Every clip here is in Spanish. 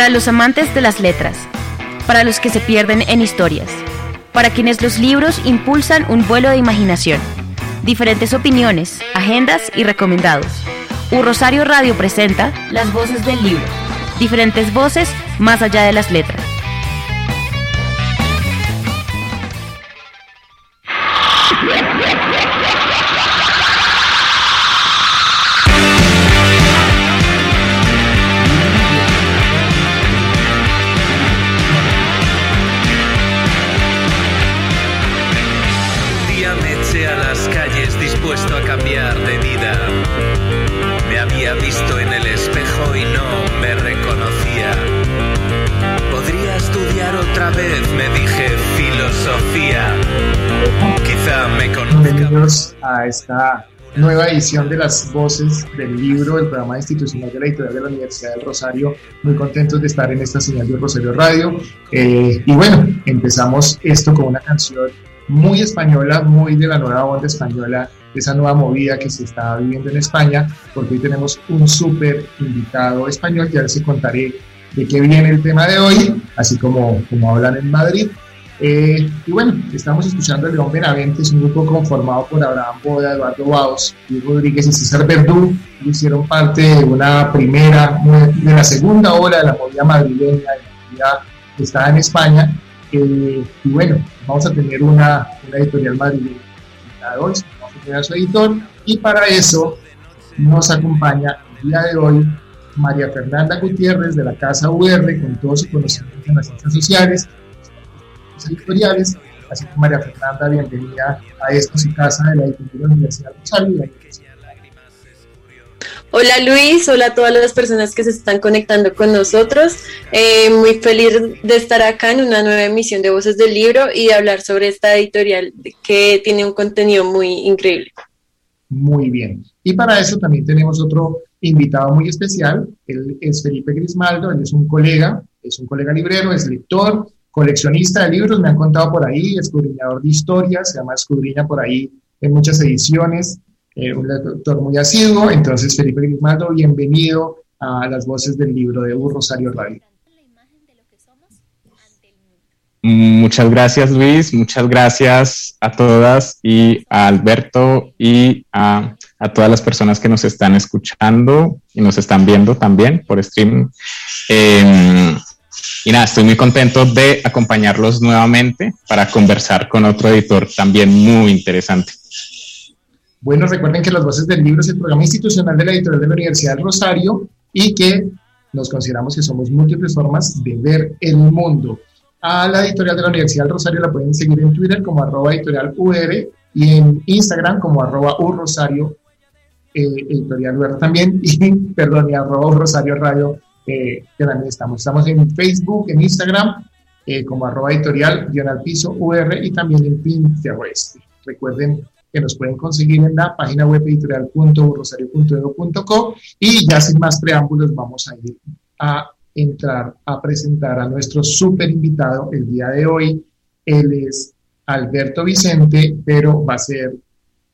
Para los amantes de las letras, para los que se pierden en historias, para quienes los libros impulsan un vuelo de imaginación, diferentes opiniones, agendas y recomendados. U Rosario Radio presenta Las voces del libro, diferentes voces más allá de las letras. A esta nueva edición de las voces del libro del programa institucional de la editorial de la Universidad del Rosario. Muy contentos de estar en esta señal de Rosario Radio. Eh, y bueno, empezamos esto con una canción muy española, muy de la nueva onda española, esa nueva movida que se está viviendo en España, porque hoy tenemos un súper invitado español, ya les contaré de qué viene el tema de hoy, así como, como hablan en Madrid. Eh, y bueno, estamos escuchando a León Benavente, es un grupo conformado por Abraham Boda, Eduardo Baos, Luis Rodríguez y César Verdú. Hicieron parte de una primera, de la segunda ola de la movida madrileña, de la movida que estaba en España. Eh, y bueno, vamos a tener una, una editorial madrileña vamos a tener su editor, y para eso nos acompaña el día de hoy María Fernanda Gutiérrez de la Casa UR, con todo su conocimiento en las ciencias sociales, editoriales. Así que María Fernanda, bienvenida a esta su casa de la editorial de la Universidad de. Hola Luis, hola a todas las personas que se están conectando con nosotros. Eh, muy feliz de estar acá en una nueva emisión de Voces del Libro y de hablar sobre esta editorial que tiene un contenido muy increíble. Muy bien. Y para eso también tenemos otro invitado muy especial. Él es Felipe Grismaldo, él es un colega, es un colega librero, es lector, coleccionista de libros, me han contado por ahí, escudriñador de historias, se llama Escudriña por ahí en muchas ediciones, eh, un lector muy asiduo. Entonces, Felipe Grimaldo, bienvenido a las voces del libro de U Rosario Radio. Muchas gracias Luis, muchas gracias a todas y a Alberto y a, a, todas las personas que nos están escuchando y nos están viendo también por streaming. Eh, y nada, estoy muy contento de acompañarlos nuevamente para conversar con otro editor también muy interesante. Bueno, recuerden que Las Voces del Libro es el programa institucional de la editorial de la Universidad del Rosario y que nos consideramos que somos múltiples formas de ver el mundo. A la editorial de la Universidad del Rosario la pueden seguir en Twitter como arroba editorial y en Instagram como arroba urrosario eh, también y perdón y arroba rosario radio que también estamos. Estamos en Facebook, en Instagram eh, como arroba editorial guion UR y también en Pinterest. Recuerden que nos pueden conseguir en la página web editorial.rosario.edu.co y ya sin más preámbulos vamos a ir a entrar a presentar a nuestro súper invitado el día de hoy. Él es Alberto Vicente, pero va a ser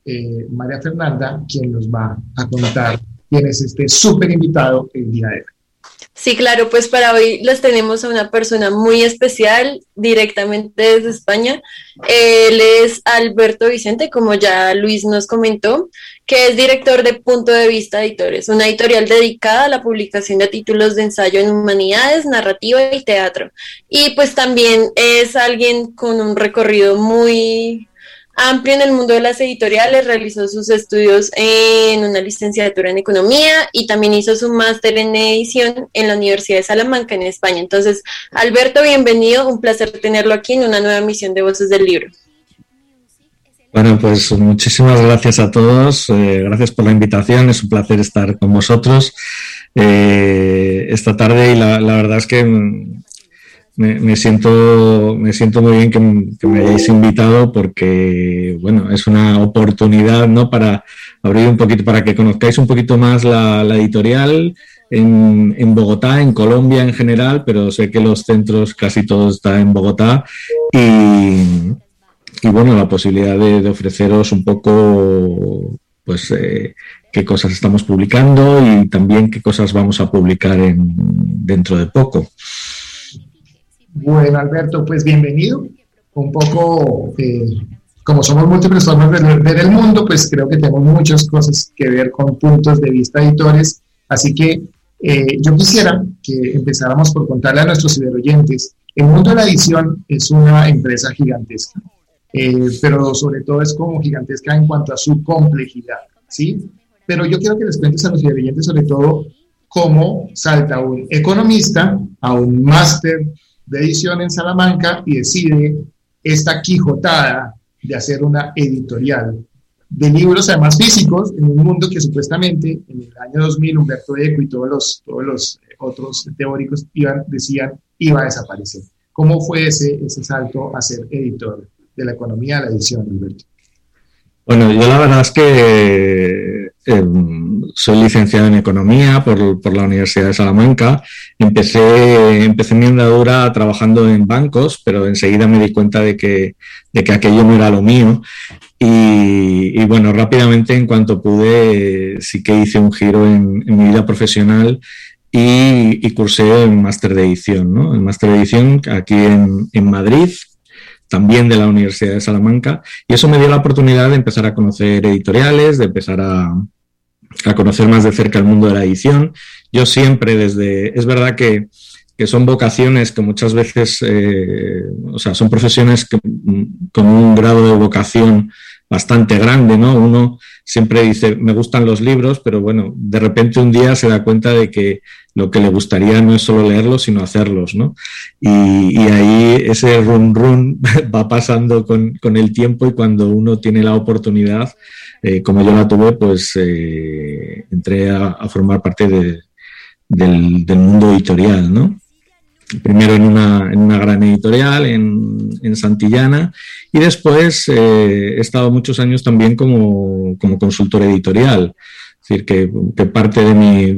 eh, María Fernanda quien nos va a contar quién es este súper invitado el día de hoy. Sí, claro, pues para hoy les tenemos a una persona muy especial directamente desde España. Él es Alberto Vicente, como ya Luis nos comentó, que es director de Punto de Vista Editores, una editorial dedicada a la publicación de títulos de ensayo en humanidades, narrativa y teatro. Y pues también es alguien con un recorrido muy amplio en el mundo de las editoriales, realizó sus estudios en una licenciatura en economía y también hizo su máster en edición en la Universidad de Salamanca en España. Entonces, Alberto, bienvenido, un placer tenerlo aquí en una nueva emisión de Voces del Libro. Bueno, pues muchísimas gracias a todos. Eh, gracias por la invitación. Es un placer estar con vosotros eh, esta tarde y la, verdad es que me, siento, me siento muy bien que, me hayáis invitado porque, bueno, es una oportunidad, ¿no? Para abrir un poquito, para que conozcáis un poquito más la, editorial en, en, Bogotá, en Colombia en general, pero sé que los centros casi todos están en Bogotá y y bueno, la posibilidad de, ofreceros un poco, pues, eh, qué cosas estamos publicando y también qué cosas vamos a publicar en, dentro de poco. Bueno, Alberto, pues bienvenido. Un poco, eh, como somos múltiples formas de ver el mundo, pues creo que tenemos muchas cosas que ver con puntos de vista editores. Así que eh, yo quisiera que empezáramos por contarle a nuestros ciberoyentes. El mundo de la edición es una empresa gigantesca eh, pero sobre todo es como gigantesca en cuanto a su complejidad, ¿sí? Pero yo quiero que les cuentes a los televidentes sobre todo cómo salta un economista a un máster de edición en Salamanca y decide esta quijotada de hacer una editorial de libros, además físicos, en un mundo que supuestamente en el año 2000 Humberto Eco y todos los, todos los otros teóricos iban, decían iba a desaparecer. ¿Cómo fue ese, ese salto a ser editor? de la economía a la edición, Alberto? Bueno, yo la verdad es que eh, soy licenciado en economía por, por, la Universidad de Salamanca. Empecé, empecé mi andadura trabajando en bancos, pero enseguida me di cuenta de que, de que aquello no era lo mío. Y, bueno, rápidamente en cuanto pude, sí que hice un giro en, mi vida profesional y, y, cursé el máster de edición, ¿no? El máster de edición aquí en, en Madrid, también de la Universidad de Salamanca, y eso me dio la oportunidad de empezar a conocer editoriales, de empezar a, conocer más de cerca el mundo de la edición. Yo siempre desde, es verdad que, son vocaciones que muchas veces, eh, o sea, son profesiones que, con un grado de vocación bastante grande, ¿no? Uno siempre dice, me gustan los libros, pero bueno, de repente un día se da cuenta de que lo que le gustaría no es solo leerlos, sino hacerlos, ¿no? Y, ahí ese run run va pasando con, el tiempo y cuando uno tiene la oportunidad, eh, como yo la tuve, pues eh, entré a, formar parte del, del mundo editorial, ¿no? Primero en una, gran editorial en, Santillana y después eh, he estado muchos años también como, consultor editorial. Es decir, que, parte de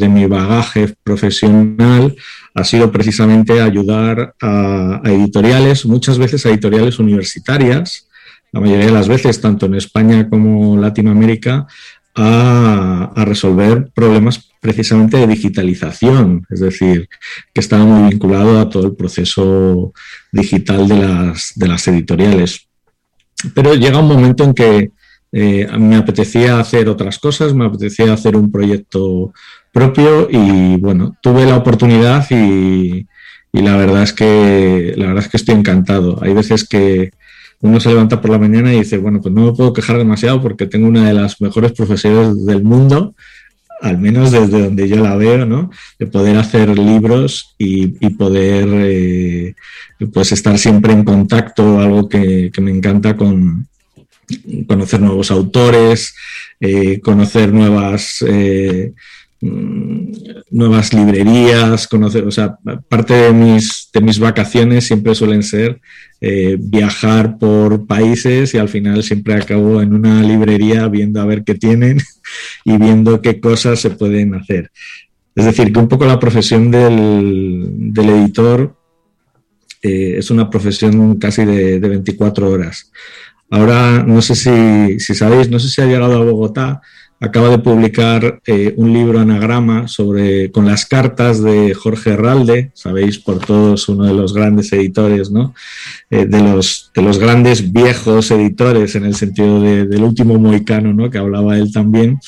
mi, bagaje profesional ha sido precisamente ayudar a, a, editoriales, muchas veces a editoriales universitarias, la mayoría de las veces, tanto en España como Latinoamérica, a, a resolver problemas precisamente de digitalización, es decir, que estaba muy vinculado a todo el proceso digital de las, editoriales. Pero llega un momento en que eh, me apetecía hacer otras cosas, me apetecía hacer un proyecto propio y bueno, tuve la oportunidad y, y la verdad es que la verdad es que estoy encantado. Hay veces que uno se levanta por la mañana y dice, bueno, pues no me puedo quejar demasiado porque tengo una de las mejores profesiones del mundo al menos desde donde yo la veo, ¿no? De poder hacer libros y, poder eh, pues estar siempre en contacto, algo que, me encanta con conocer nuevos autores, eh, conocer nuevas eh, Mm, nuevas librerías, conocer, o sea, parte de mis, de mis vacaciones siempre suelen ser eh, viajar por países y al final siempre acabo en una librería viendo a ver qué tienen y viendo qué cosas se pueden hacer. Es decir, que un poco la profesión del, editor eh, es una profesión casi de, de, 24 horas. Ahora, no sé si, si sabéis, no sé si ha llegado a Bogotá, acaba de publicar eh, un libro anagrama sobre, con las cartas de Jorge Herralde, sabéis por todos, uno de los grandes editores, ¿no? Eh, de, los, de los grandes viejos editores en el sentido del último moicano, ¿no? que hablaba él también.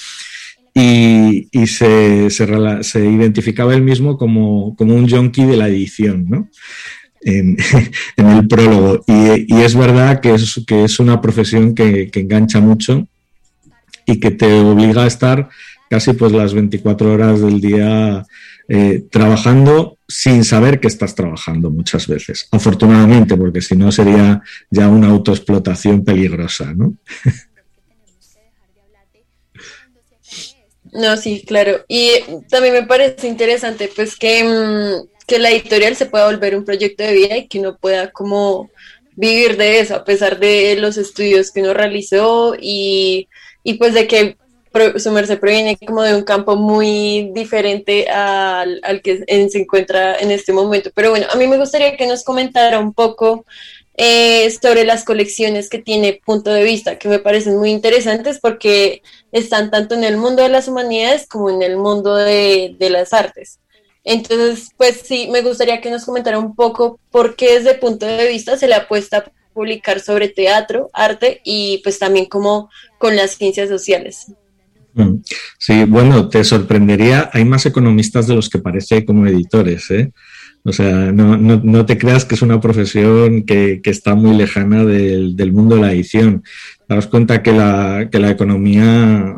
Y, y se, se, identificaba él mismo como, como un junkie de la edición, ¿no? En, el prólogo. Y, y, es verdad que es, que es una profesión que engancha mucho y que te obliga a estar casi pues las 24 horas del día eh, trabajando sin saber que estás trabajando muchas veces. Afortunadamente, porque si no sería ya una autoexplotación peligrosa, ¿no? No, sí, claro. Y también me parece interesante, pues, que, mm, que la editorial se pueda volver un proyecto de vida y que uno pueda como vivir de eso, a pesar de los estudios que uno realizó y, y pues de que su merced proviene como de un campo muy diferente al, al que se encuentra en este momento. Pero bueno, a mí me gustaría que nos comentara un poco eh, sobre las colecciones que tiene punto de vista, que me parecen muy interesantes porque están tanto en el mundo de las humanidades como en el mundo de, de las artes. Entonces, pues sí, me gustaría que nos comentara un poco por qué desde punto de vista se le apuesta publicar sobre teatro, arte y pues también como con las ciencias sociales. Mm. Sí, bueno, te sorprendería, hay más economistas de los que parece como editores, ¿eh? O sea, no, no, no, te creas que es una profesión que, que está muy lejana del, del, mundo de la edición. Das cuenta que la, que la economía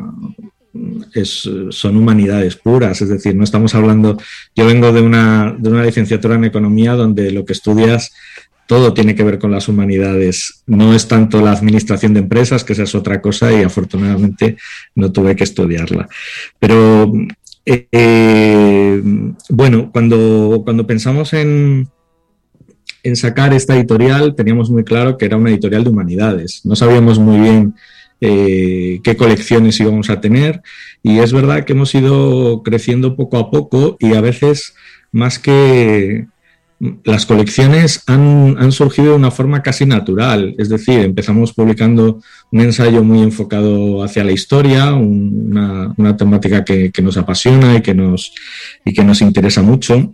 es, son humanidades puras, es decir, no estamos hablando, yo vengo de una, de una licenciatura en economía donde lo que estudias todo tiene que ver con las humanidades. No es tanto la administración de empresas, que esa es otra cosa y afortunadamente no tuve que estudiarla. Pero eh, bueno, cuando, cuando pensamos en, en sacar esta editorial, teníamos muy claro que era una editorial de humanidades. No sabíamos muy bien eh, qué colecciones íbamos a tener y es verdad que hemos ido creciendo poco a poco y a veces más que las colecciones han, surgido de una forma casi natural, es decir, empezamos publicando un ensayo muy enfocado hacia la historia, una, temática que, nos apasiona y que nos, interesa mucho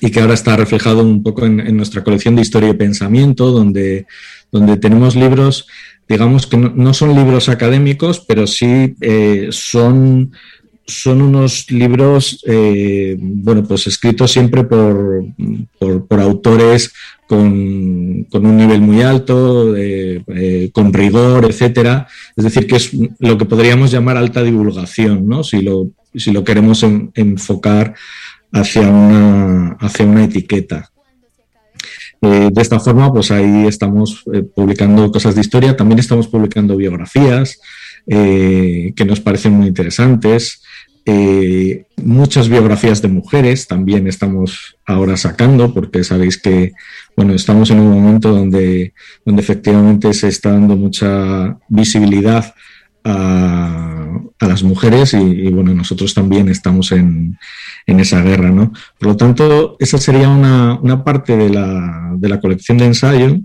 y que ahora está reflejado un poco en, nuestra colección de historia y pensamiento, donde, donde tenemos libros, digamos que no, son libros académicos, pero sí eh, son son unos libros, eh, bueno, pues escritos siempre por, por, autores con, un nivel muy alto, eh, con rigor, etcétera. Es decir, que es lo que podríamos llamar alta divulgación, ¿no? Si lo, si lo queremos enfocar hacia una, hacia una etiqueta. Eh, de esta forma, pues ahí estamos publicando cosas de historia, también estamos publicando biografías que nos parecen muy interesantes. Eh, muchas biografías de mujeres también estamos ahora sacando, porque sabéis que bueno, estamos en un momento donde, donde efectivamente se está dando mucha visibilidad a, a las mujeres y, bueno, nosotros también estamos en, en, esa guerra, ¿no? Por lo tanto, esa sería una, una parte de la, de la colección de ensayo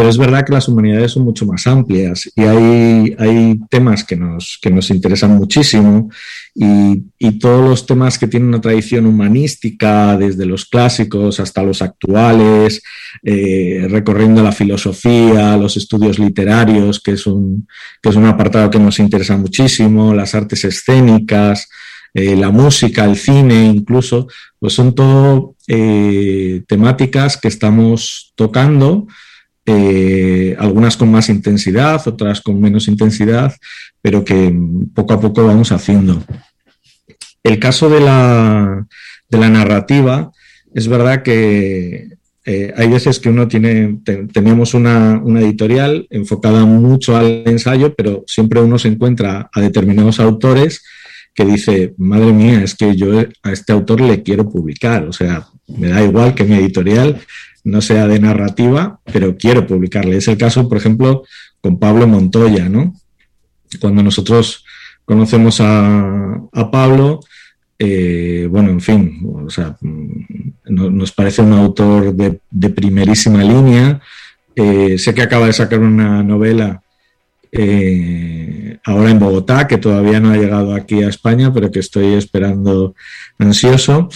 pero es verdad que las humanidades son mucho más amplias y hay, temas que nos, que nos interesan muchísimo y, y, todos los temas que tienen una tradición humanística, desde los clásicos hasta los actuales, eh, recorriendo la filosofía, los estudios literarios, que es, un, que es un apartado que nos interesa muchísimo, las artes escénicas, eh, la música, el cine incluso, pues son todo eh, temáticas que estamos tocando eh, algunas con más intensidad, otras con menos intensidad, pero que poco a poco vamos haciendo. El caso de la, narrativa, es verdad que eh, hay veces que uno tiene, teníamos una, editorial enfocada mucho al ensayo, pero siempre uno se encuentra a determinados autores que dice, madre mía, es que yo a este autor le quiero publicar, o sea, me da igual que mi editorial no sea de narrativa, pero quiero publicarle. Es el caso, por ejemplo, con Pablo Montoya, ¿no? Cuando nosotros conocemos a, Pablo, eh, bueno, en fin, o sea, nos parece un autor de, primerísima línea. Eh, sé que acaba de sacar una novela eh, ahora en Bogotá, que todavía no ha llegado aquí a España, pero que estoy esperando ansioso.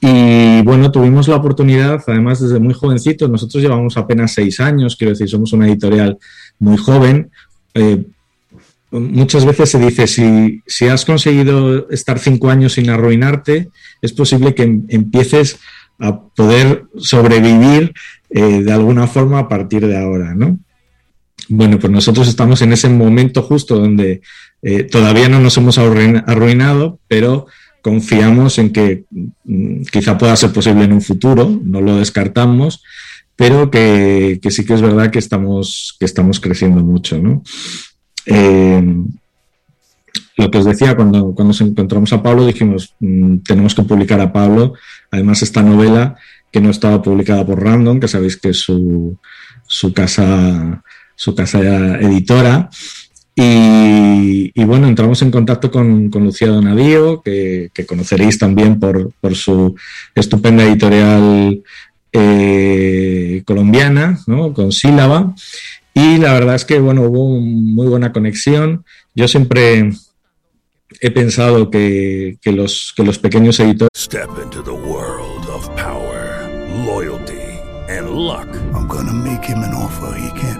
Y bueno, tuvimos la oportunidad, además desde muy jovencito, nosotros llevamos apenas seis años, quiero decir, somos una editorial muy joven. Eh, muchas veces se dice, si, si, has conseguido estar cinco años sin arruinarte, es posible que em, empieces a poder sobrevivir eh, de alguna forma a partir de ahora, ¿no? Bueno, pues nosotros estamos en ese momento justo donde eh, todavía no nos hemos arruinado, pero confiamos en que mm, quizá pueda ser posible en un futuro, no lo descartamos, pero que, sí que es verdad que estamos, que estamos creciendo mucho. Eh, lo que os decía, cuando, cuando nos encontramos a Pablo, dijimos, mm, tenemos que publicar a Pablo. Además, esta novela, que no estaba publicada por Random, que sabéis que es su, su casa, su casa editora, y, bueno, entramos en contacto con, Lucía Donavío, que, conoceréis también por, su estupenda editorial eh, colombiana, ¿no? con sílaba. Y la verdad es que bueno, hubo muy buena conexión. Yo siempre he pensado que, los, que los pequeños editores. Step into the world of power, loyalty and luck. I'm gonna make him an offer he can't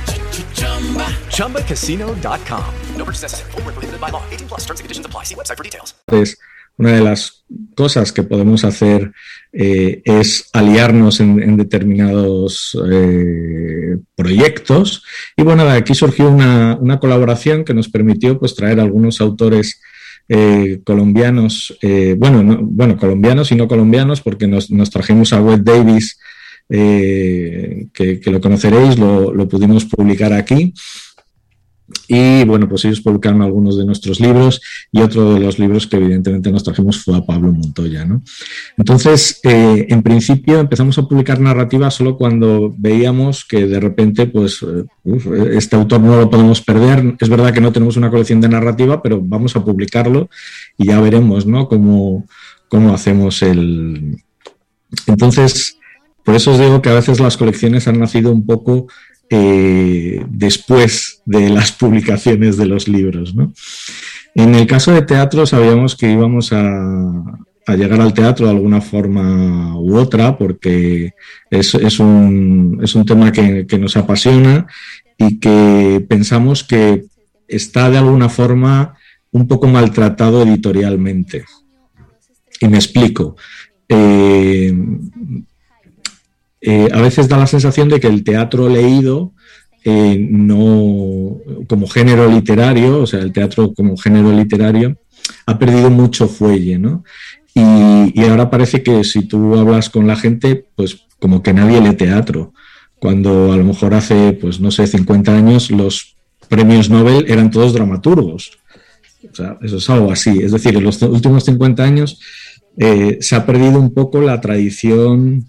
ChumbaCasino.com. No purchase necessary. Full prohibited by law. 18 plus terms and conditions apply. See website for details. Una de las cosas que podemos hacer eh, es aliarnos en, en determinados eh, proyectos. Y bueno, de aquí surgió una, una, colaboración que nos permitió pues, traer algunos autores eh, colombianos, eh, bueno, bueno, colombianos y no colombianos, porque nos, trajimos a Wes Davis, eh, que, lo conoceréis, lo, pudimos publicar aquí. Y bueno, pues ellos publicaron algunos de nuestros libros y otro de los libros que evidentemente nos trajimos fue a Pablo Montoya. ¿no? Entonces, eh, en principio empezamos a publicar narrativa solo cuando veíamos que de repente, pues, eh, este autor no lo podemos perder. Es verdad que no tenemos una colección de narrativa, pero vamos a publicarlo y ya veremos ¿no? cómo, cómo hacemos el... Entonces, por eso os digo que a veces las colecciones han nacido un poco eh, después de las publicaciones de los libros. En el caso de teatro sabíamos que íbamos a, llegar al teatro de alguna forma u otra, porque es, un, tema que, nos apasiona y que pensamos que está de alguna forma un poco maltratado editorialmente. Y me explico. Eh, eh, a veces da la sensación de que el teatro leído eh, no como género literario, o sea, el teatro como género literario, ha perdido mucho fuelle, ¿no? Y, ahora parece que si tú hablas con la gente, pues como que nadie lee teatro, cuando a lo mejor hace, pues no sé, 50 años los premios Nobel eran todos dramaturgos. O sea, eso es algo así. Es decir, en los últimos 50 años eh, se ha perdido un poco la tradición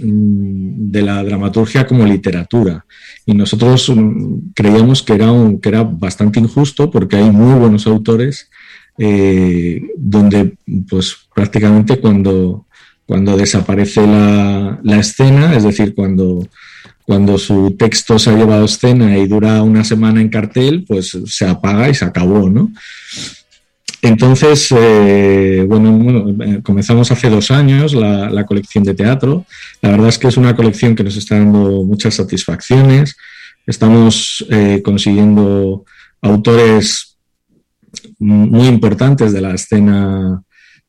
de la dramaturgia como literatura. Y nosotros mm, creíamos que era, que era bastante injusto porque hay muy buenos autores eh, donde pues prácticamente cuando, cuando desaparece la, la, escena, es decir, cuando, cuando su texto se ha llevado a escena y dura una semana en cartel, pues se apaga y se acabó, ¿no? Entonces, eh, bueno, eh, comenzamos hace dos años la, colección de teatro. La verdad es que es una colección que nos está dando muchas satisfacciones. Estamos eh, consiguiendo autores muy importantes de la escena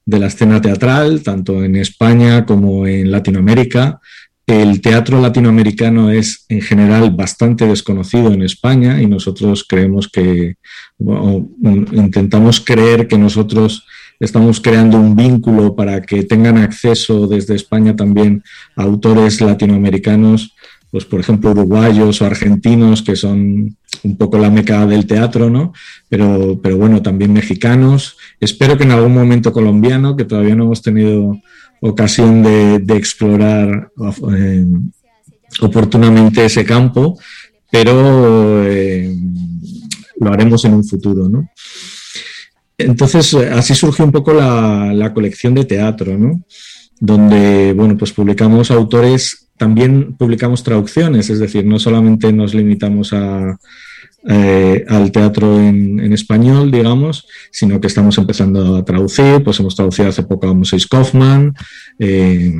de la escena teatral, tanto en España como en Latinoamérica. El teatro latinoamericano es en general bastante desconocido en España y nosotros creemos que, intentamos creer que nosotros estamos creando un vínculo para que tengan acceso desde España también a autores latinoamericanos, pues por ejemplo uruguayos o argentinos, que son un poco la meca del teatro, ¿no? Pero, pero bueno, también mexicanos. Espero que en algún momento colombiano, que todavía no hemos tenido ocasión de, explorar eh, oportunamente ese campo, pero lo haremos en un futuro, ¿no? Entonces, así surgió un poco la, la colección de teatro, ¿no? Donde, bueno, pues publicamos autores, también publicamos traducciones, es decir, no solamente nos limitamos a, eh, al teatro en, español, digamos, sino que estamos empezando a traducir, pues hemos traducido hace poco a Moses Kaufman, eh,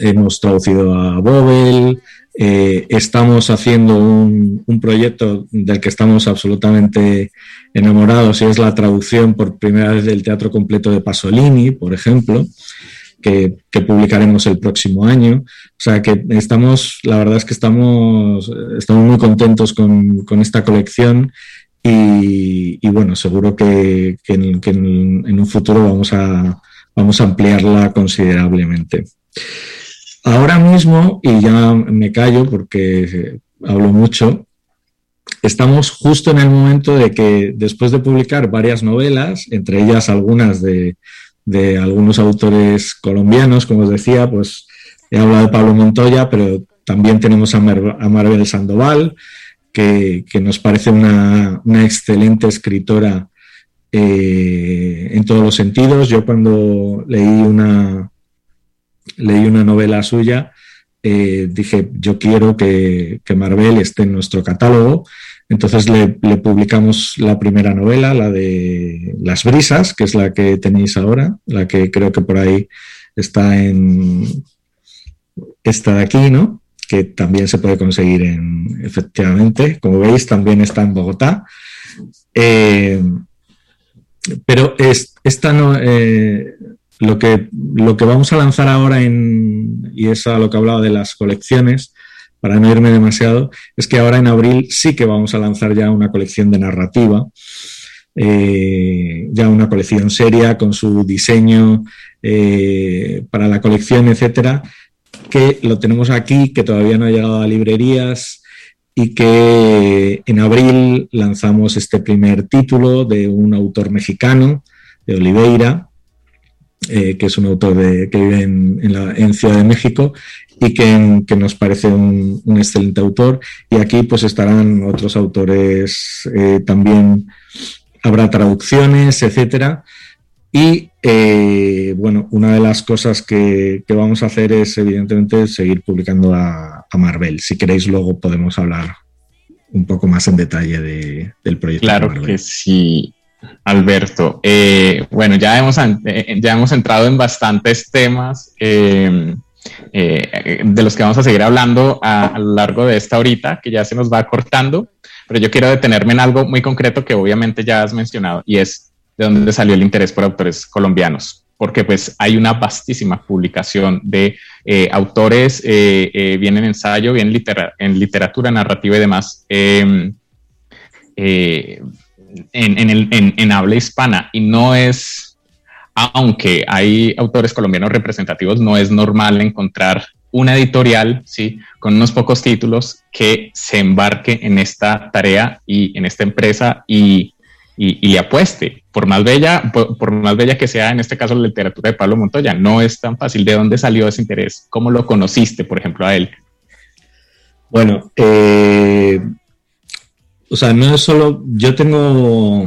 hemos traducido a Bobel, eh, estamos haciendo un, un, proyecto del que estamos absolutamente enamorados y es la traducción por primera vez del teatro completo de Pasolini, por ejemplo que, publicaremos el próximo año. O sea que estamos, la verdad es que estamos, estamos muy contentos con, esta colección y, bueno, seguro que, en, un futuro vamos a, vamos a ampliarla considerablemente. Ahora mismo, y ya me callo porque hablo mucho, estamos justo en el momento de que después de publicar varias novelas, entre ellas algunas de, de algunos autores colombianos, como os decía, pues he hablado de Pablo Montoya, pero también tenemos a, Maribel Sandoval, que, nos parece una, excelente escritora eh, en todos los sentidos. Yo cuando leí una, leí una novela suya, eh, dije, yo quiero que, que Marvel esté en nuestro catálogo entonces le, publicamos la primera novela, la de Las Brisas, que es la que tenéis ahora, la que creo que por ahí está en esta de aquí, ¿no? Que también se puede conseguir en, efectivamente, como veis, también está en Bogotá. Eh, pero es, esta no, eh, lo, que, lo que vamos a lanzar ahora en, y es a lo que hablaba de las colecciones, para no irme demasiado, es que ahora en abril sí que vamos a lanzar ya una colección de narrativa, eh, ya una colección seria con su diseño eh, para la colección, etcétera, que lo tenemos aquí, que todavía no ha llegado a librerías y que en abril lanzamos este primer título de un autor mexicano, de Oliveira, eh, que es un autor que vive en, Ciudad de México y que, nos parece un, excelente autor. Y aquí pues estarán otros autores eh, también, habrá traducciones, etcétera. Y eh, bueno, una de las cosas que, vamos a hacer es evidentemente seguir publicando a, Marvel. Si queréis luego podemos hablar un poco más en detalle del proyecto. Claro que sí. Alberto, eh, bueno, ya hemos, ya hemos entrado en bastantes temas. Eh, de los que vamos a seguir hablando a, lo largo de esta horita, que ya se nos va cortando, pero yo quiero detenerme en algo muy concreto que obviamente ya has mencionado y es de dónde salió el interés por autores colombianos, porque pues hay una vastísima publicación de eh, autores, eh, bien en ensayo, bien en literatura, narrativa y demás. Em, en habla hispana y no es aunque hay autores colombianos representativos, no es normal encontrar una editorial, ¿sí? Con unos pocos títulos que se embarque en esta tarea y en esta empresa y, y, apueste. Por más, bella, por, más bella que sea, en este caso, la literatura de Pablo Montoya, no es tan fácil. ¿De dónde salió ese interés? ¿Cómo lo conociste, por ejemplo, a él? Bueno, eh, o sea, no es solo, yo tengo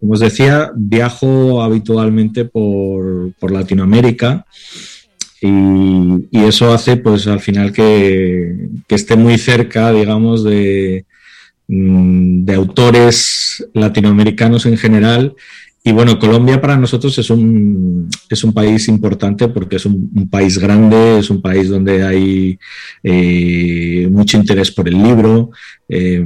como os decía, viajo habitualmente por, Latinoamérica y, eso hace pues al final que, esté muy cerca, digamos, de, mm, de, autores latinoamericanos en general. Y bueno, Colombia para nosotros es un, es un país importante porque es un, país grande, es un país donde hay eh, mucho interés por el libro. Eh,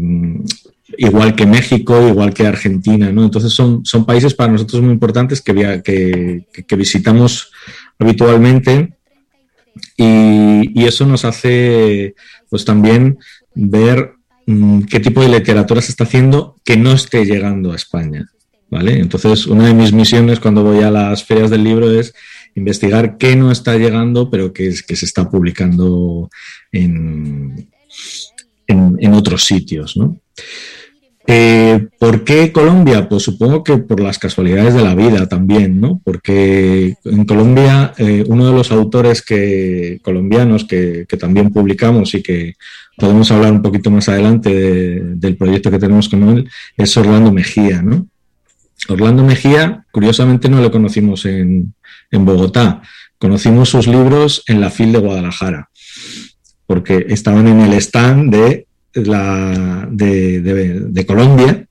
igual que México, igual que Argentina, ¿no? Entonces son, son países para nosotros muy importantes que, que, visitamos habitualmente y, eso nos hace pues también ver mm, qué tipo de literatura se está haciendo que no esté llegando a España, ¿vale? Entonces una de mis misiones cuando voy a las ferias del libro es investigar qué no está llegando pero que, que se está publicando en, en, otros sitios, ¿no? Eh, ¿Por qué Colombia? Pues supongo que por las casualidades de la vida también, ¿no? Porque en Colombia eh, uno de los autores que, colombianos que, también publicamos y que podemos hablar un poquito más adelante del proyecto que tenemos con él es Orlando Mejía, ¿no? Orlando Mejía, curiosamente no lo conocimos en, en Bogotá, conocimos sus libros en la FIL de Guadalajara, porque estaban en el stand de la, de, Colombia,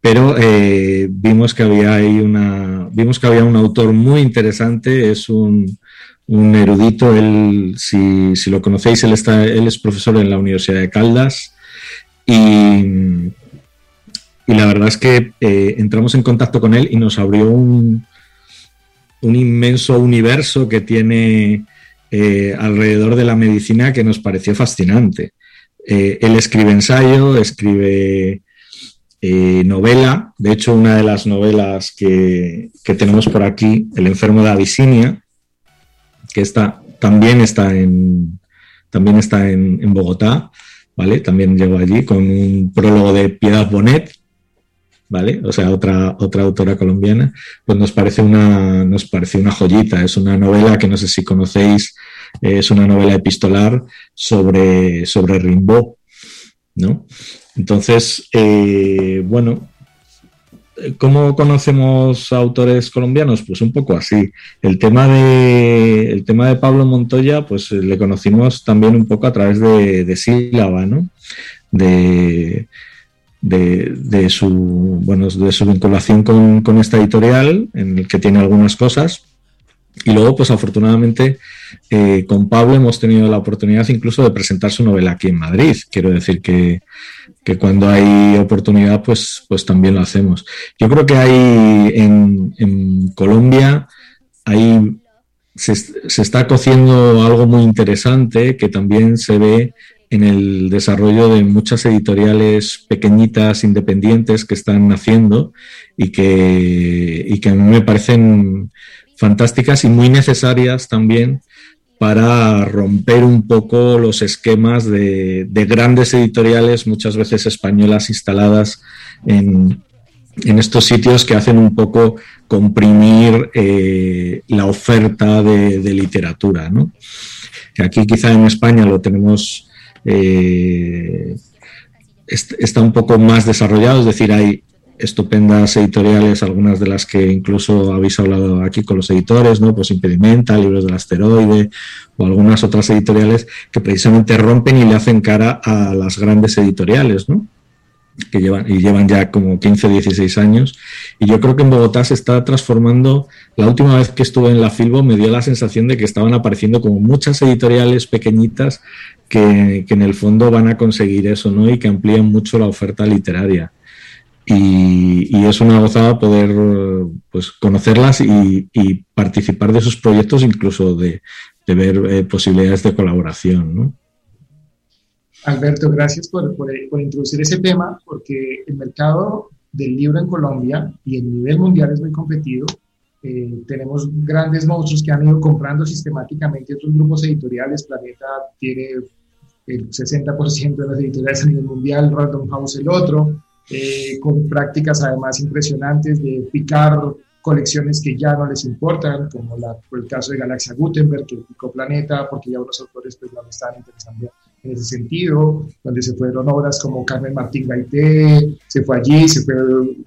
pero eh, vimos que había ahí una, vimos que había un autor muy interesante, es un, erudito, él, si, lo conocéis, él, está, él es profesor en la Universidad de Caldas y, y la verdad es que eh, entramos en contacto con él y nos abrió un, un inmenso universo que tiene eh, alrededor de la medicina que nos pareció fascinante. Eh, él escribe ensayo, escribe eh, novela. De hecho, una de las novelas que, tenemos por aquí, El enfermo de Abisinia, que está, también está en, también está en, Bogotá, ¿vale? También llegó allí con un prólogo de Piedad Bonet, ¿vale? O sea, otra, otra autora colombiana, pues nos parece una, nos parece una joyita. Es una novela que no sé si conocéis, es una novela epistolar sobre, sobre ¿no? Entonces, eh, bueno, ¿Cómo conocemos autores colombianos? Pues un poco así. El tema de, el tema de Pablo Montoya, pues le conocimos también un poco a través de, de Sílaba, ¿no? De, de, su, bueno, de su vinculación con, esta editorial, en el que tiene algunas cosas. Y luego, pues afortunadamente, eh, con Pablo hemos tenido la oportunidad incluso de presentar su novela aquí en Madrid. Quiero decir que, cuando hay oportunidad, pues, pues también lo hacemos. Yo creo que hay en, en Colombia, hay, se, se, está cociendo algo muy interesante que también se ve en el desarrollo de muchas editoriales pequeñitas, independientes que están naciendo y que, y que a mí me parecen fantásticas y muy necesarias también para romper un poco los esquemas de, grandes editoriales, muchas veces españolas, instaladas en, estos sitios que hacen un poco comprimir eh, la oferta de, de literatura. ¿no? Aquí quizá en España lo tenemos eh, está un poco más desarrollado, es decir, hay estupendas editoriales, algunas de las que incluso habéis hablado aquí con los editores, ¿no? Pues Impedimenta, Libros del Asteroide o algunas otras editoriales que precisamente rompen y le hacen cara a las grandes editoriales, ¿no? que llevan, y llevan ya como 15, 16 años. Y yo creo que en Bogotá se está transformando. La última vez que estuve en la Filbo me dio la sensación de que estaban apareciendo como muchas editoriales pequeñitas que, en el fondo van a conseguir eso, ¿no? Y que amplían mucho la oferta literaria. Y, es una gozada poder pues, conocerlas y, participar de esos proyectos, incluso de, ver eh, posibilidades de colaboración, ¿no? Alberto, gracias por, introducir ese tema, porque el mercado del libro en Colombia y el nivel mundial es muy competido. Eh, tenemos grandes monstruos que han ido comprando sistemáticamente otros grupos editoriales. Planeta tiene el 60% de las editoriales a nivel mundial, Random House el otro, eh, con prácticas además impresionantes de picar colecciones que ya no les importan, como la, el caso de Galaxia Gutenberg, que picó Planeta, porque ya unos autores pues, no me estaban interesando en ese sentido, donde se fueron obras como Carmen Martín Gaité, se fue allí, se fue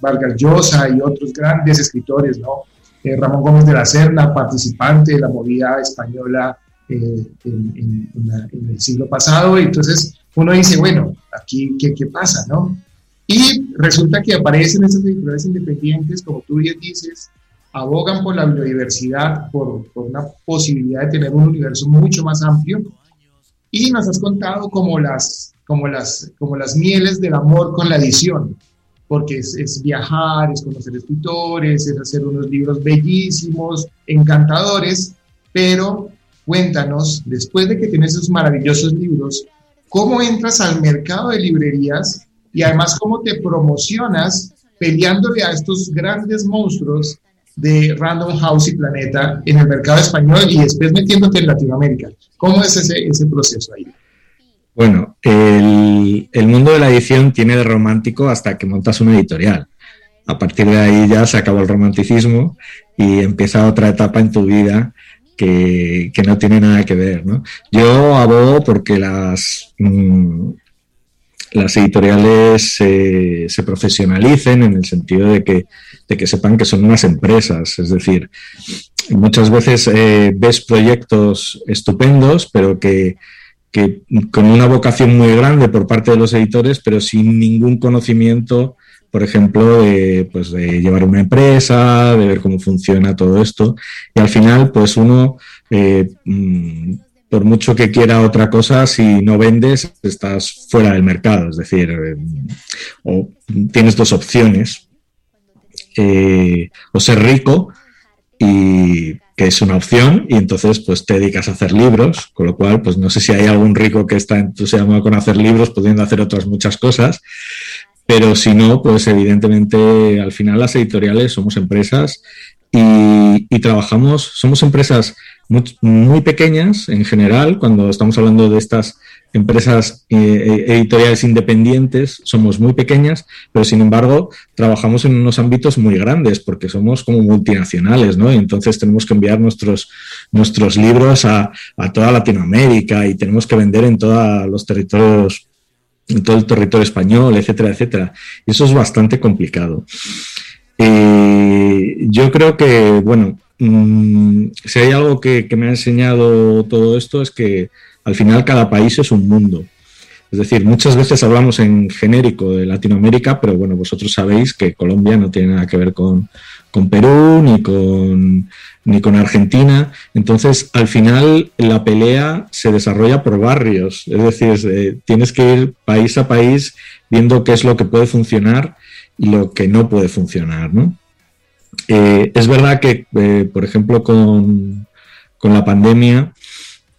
Vargas Llosa y otros grandes escritores, ¿no? Eh, Ramón Gómez de la Serna, participante de la movida española eh, en, el siglo pasado, y entonces uno dice, bueno, aquí, ¿qué, qué pasa, no? Y resulta que aparecen esas editoriales independientes, como tú bien dices, abogan por la biodiversidad, por, por, una posibilidad de tener un universo mucho más amplio, y nos has contado como las, como las, como las mieles del amor con la edición, porque es, viajar, es conocer escritores, es hacer unos libros bellísimos, encantadores, pero cuéntanos, después de que tienes esos maravillosos libros, ¿cómo entras al mercado de librerías y además cómo te promocionas peleándole a estos grandes monstruos de Random House y Planeta en el mercado español y después metiéndote en Latinoamérica. ¿Cómo es ese, proceso ahí? Bueno, el, el, mundo de la edición tiene de romántico hasta que montas una editorial. A partir de ahí ya se acabó el romanticismo y empieza otra etapa en tu vida que, que no tiene nada que ver. ¿no? Yo abogo porque las, mm, las editoriales se profesionalicen en el sentido de que, de que sepan que son unas empresas. Es decir, muchas veces eh, ves proyectos estupendos, pero que, que, con una vocación muy grande por parte de los editores, pero sin ningún conocimiento, por ejemplo, de, pues, de llevar una empresa, de ver cómo funciona todo esto. Y al final, pues uno eh, mm, por mucho que quiera otra cosa, si no vendes, estás fuera del mercado. Es decir, eh, o tienes dos opciones. Eh, o ser rico, y que es una opción, y entonces pues te dedicas a hacer libros, con lo cual, pues no sé si hay algún rico que está entusiasmado con hacer libros, pudiendo hacer otras muchas cosas, pero si no, pues evidentemente al final las editoriales somos empresas y, trabajamos, somos empresas muy, pequeñas en general, cuando estamos hablando de estas empresas eh, eh, editoriales independientes, somos muy pequeñas, pero sin embargo trabajamos en unos ámbitos muy grandes porque somos como multinacionales, ¿no? Y entonces tenemos que enviar nuestros, nuestros libros a toda Latinoamérica y tenemos que vender en todos los territorios, en todo el territorio español, etcétera, etcétera. Eso es bastante complicado. Eh, yo creo que, bueno, Mm, si hay algo que, me ha enseñado todo esto es que al final cada país es un mundo. Es decir, muchas veces hablamos en genérico de Latinoamérica, pero bueno, vosotros sabéis que Colombia no tiene nada que ver con, Perú ni con, ni con Argentina. Entonces, al final, la pelea se desarrolla por barrios. Es decir, eh, tienes que ir país a país viendo qué es lo que puede funcionar y lo que no puede funcionar, ¿no? Eh, es verdad que, eh, por ejemplo, con, con la pandemia.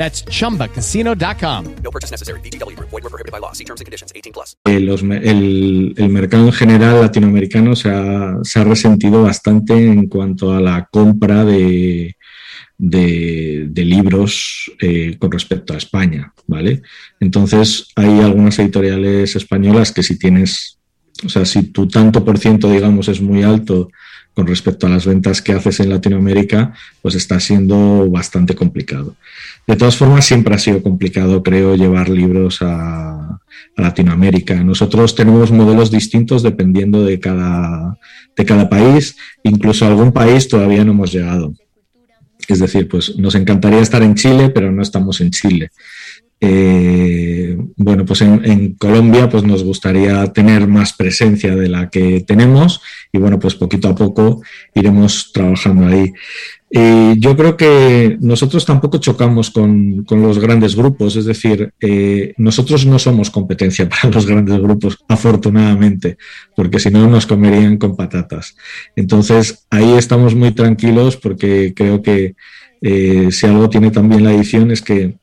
That's chumbacasino.com. No purchase necessary. BGW. Void were prohibited by law. See terms and conditions 18 plus. Eh, los, el, el, mercado en general latinoamericano se ha, se ha resentido bastante en cuanto a la compra de de, de libros eh, con respecto a España, ¿vale? Entonces, hay algunas editoriales españolas que si tienes, o sea, si tu tanto por ciento, digamos, es muy alto con respecto a las ventas que haces en Latinoamérica, pues está siendo bastante complicado. De todas formas, siempre ha sido complicado, creo, llevar libros a, Latinoamérica. Nosotros tenemos modelos distintos dependiendo de cada, de cada país, incluso a algún país todavía no hemos llegado. Es decir, pues nos encantaría estar en Chile, pero no estamos en Chile. Eh, bueno, pues en, Colombia pues nos gustaría tener más presencia de la que tenemos y bueno, pues poquito a poco iremos trabajando ahí. Eh, yo creo que nosotros tampoco chocamos con, con los grandes grupos, es decir, eh, nosotros no somos competencia para los grandes grupos, afortunadamente, porque si no nos comerían con patatas. Entonces, ahí estamos muy tranquilos porque creo que eh, si algo tiene también la edición es que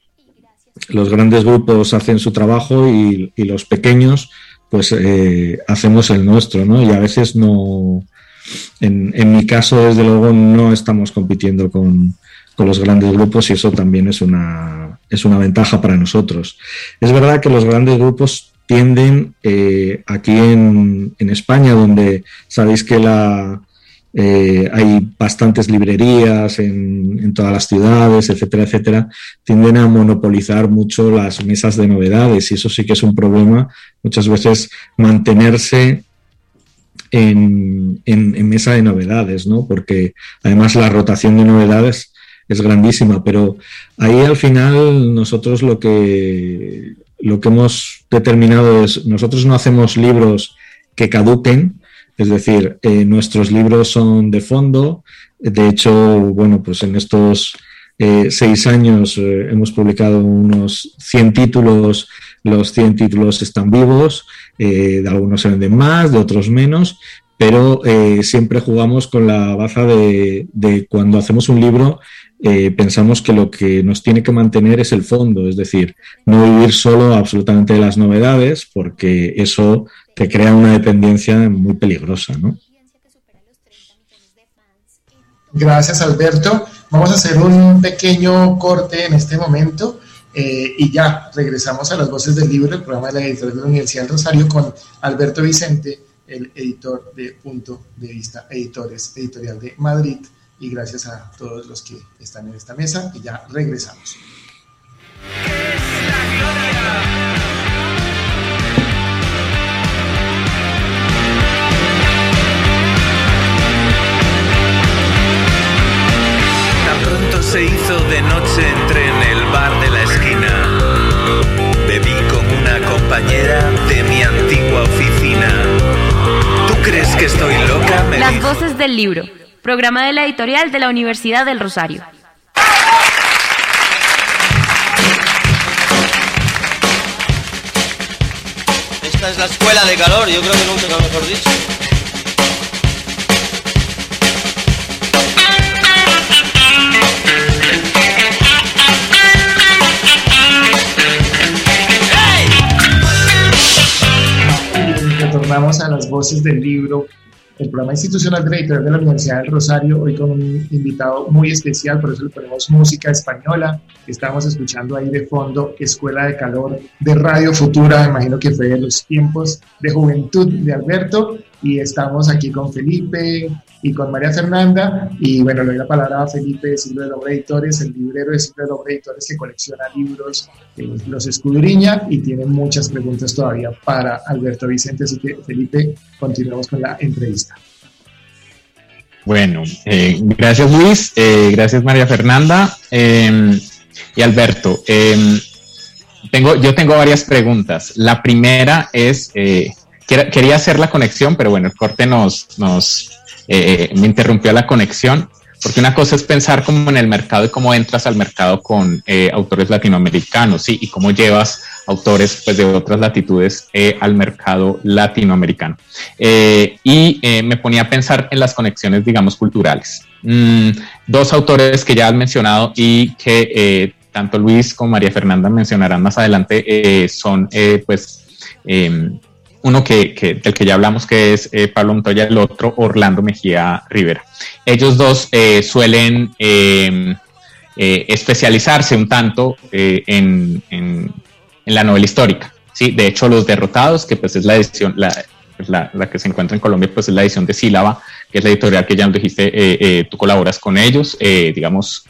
los grandes grupos hacen su trabajo y, los pequeños pues eh, hacemos el nuestro, ¿no? Y a veces no, en, en, mi caso, desde luego, no estamos compitiendo con, con, los grandes grupos y eso también es una, es una ventaja para nosotros. Es verdad que los grandes grupos tienden eh, aquí en, en, España, donde sabéis que la, eh, hay bastantes librerías en, todas las ciudades, etcétera, etcétera, tienden a monopolizar mucho las mesas de novedades y eso sí que es un problema muchas veces mantenerse en, en, mesa de novedades, ¿no? Porque además la rotación de novedades es grandísima, pero ahí al final nosotros lo que, lo que hemos determinado es, nosotros no hacemos libros que caduquen, es decir, eh, nuestros libros son de fondo, de hecho, bueno, pues en estos eh, seis años eh, hemos publicado unos 100 títulos, los 100 títulos están vivos, de algunos se venden más, de otros menos, pero siempre jugamos con la baza de, cuando hacemos un libro pensamos que lo que nos tiene que mantener es el fondo, es decir, no vivir solo absolutamente de las novedades, porque eso te crea una dependencia muy peligrosa, ¿no? Gracias, Alberto. Vamos a hacer un pequeño corte en este momento eh, y ya regresamos a las voces del libro, el programa de la editorial de la Universidad del Rosario, con Alberto Vicente, el editor de Punto de Vista Editores, editorial de Madrid y gracias a todos los que están en esta mesa y ya regresamos. Tan pronto se hizo de noche entré en el bar de la esquina. Bebí con una compañera de mi antigua oficina. ¿Tú crees que estoy loca? Las voces del libro programa de la editorial de la Universidad del Rosario. Esta es la escuela de calor, yo creo que nunca lo mejor dicho. Retornamos a las voces del libro el programa institucional de la de la Universidad del Rosario, hoy con un invitado muy especial, por eso le ponemos música española. Estamos escuchando ahí de fondo Escuela de Calor de Radio Futura, imagino que fue de los tiempos de juventud de Alberto, y estamos aquí con Felipe y con María Fernanda. Y bueno, le doy la palabra a Felipe de Siglo de Lobre Editores, el librero de Siglo de Lobre Editores que colecciona libros, eh, los escudriña y tiene muchas preguntas todavía para Alberto Vicente. Así que, Felipe, continuamos con la entrevista. Bueno, eh, gracias Luis, eh, gracias María Fernanda em, y Alberto. Em, tengo, yo tengo varias preguntas. La primera es, quería hacer la conexión, pero bueno, el corte nos, nos eh, me interrumpió la conexión, porque una cosa es pensar como en el mercado y cómo entras al mercado con eh, autores latinoamericanos, ¿sí? Y cómo llevas autores pues, de otras latitudes eh, al mercado latinoamericano. y me ponía a pensar en las conexiones, digamos, culturales. Mm, dos autores que ya has mencionado y que tanto Luis como María Fernanda mencionarán más adelante son, pues, em, uno que, del que ya hablamos, que es eh, Pablo Montoya, el otro Orlando Mejía Rivera. Ellos dos eh, suelen eh, especializarse un tanto en, la novela histórica. ¿sí? De hecho, Los Derrotados, que pues es la edición, pues, la, la, que se encuentra en Colombia, pues es la edición de Sílaba, que es la editorial que ya nos dijiste, tú colaboras con ellos, digamos,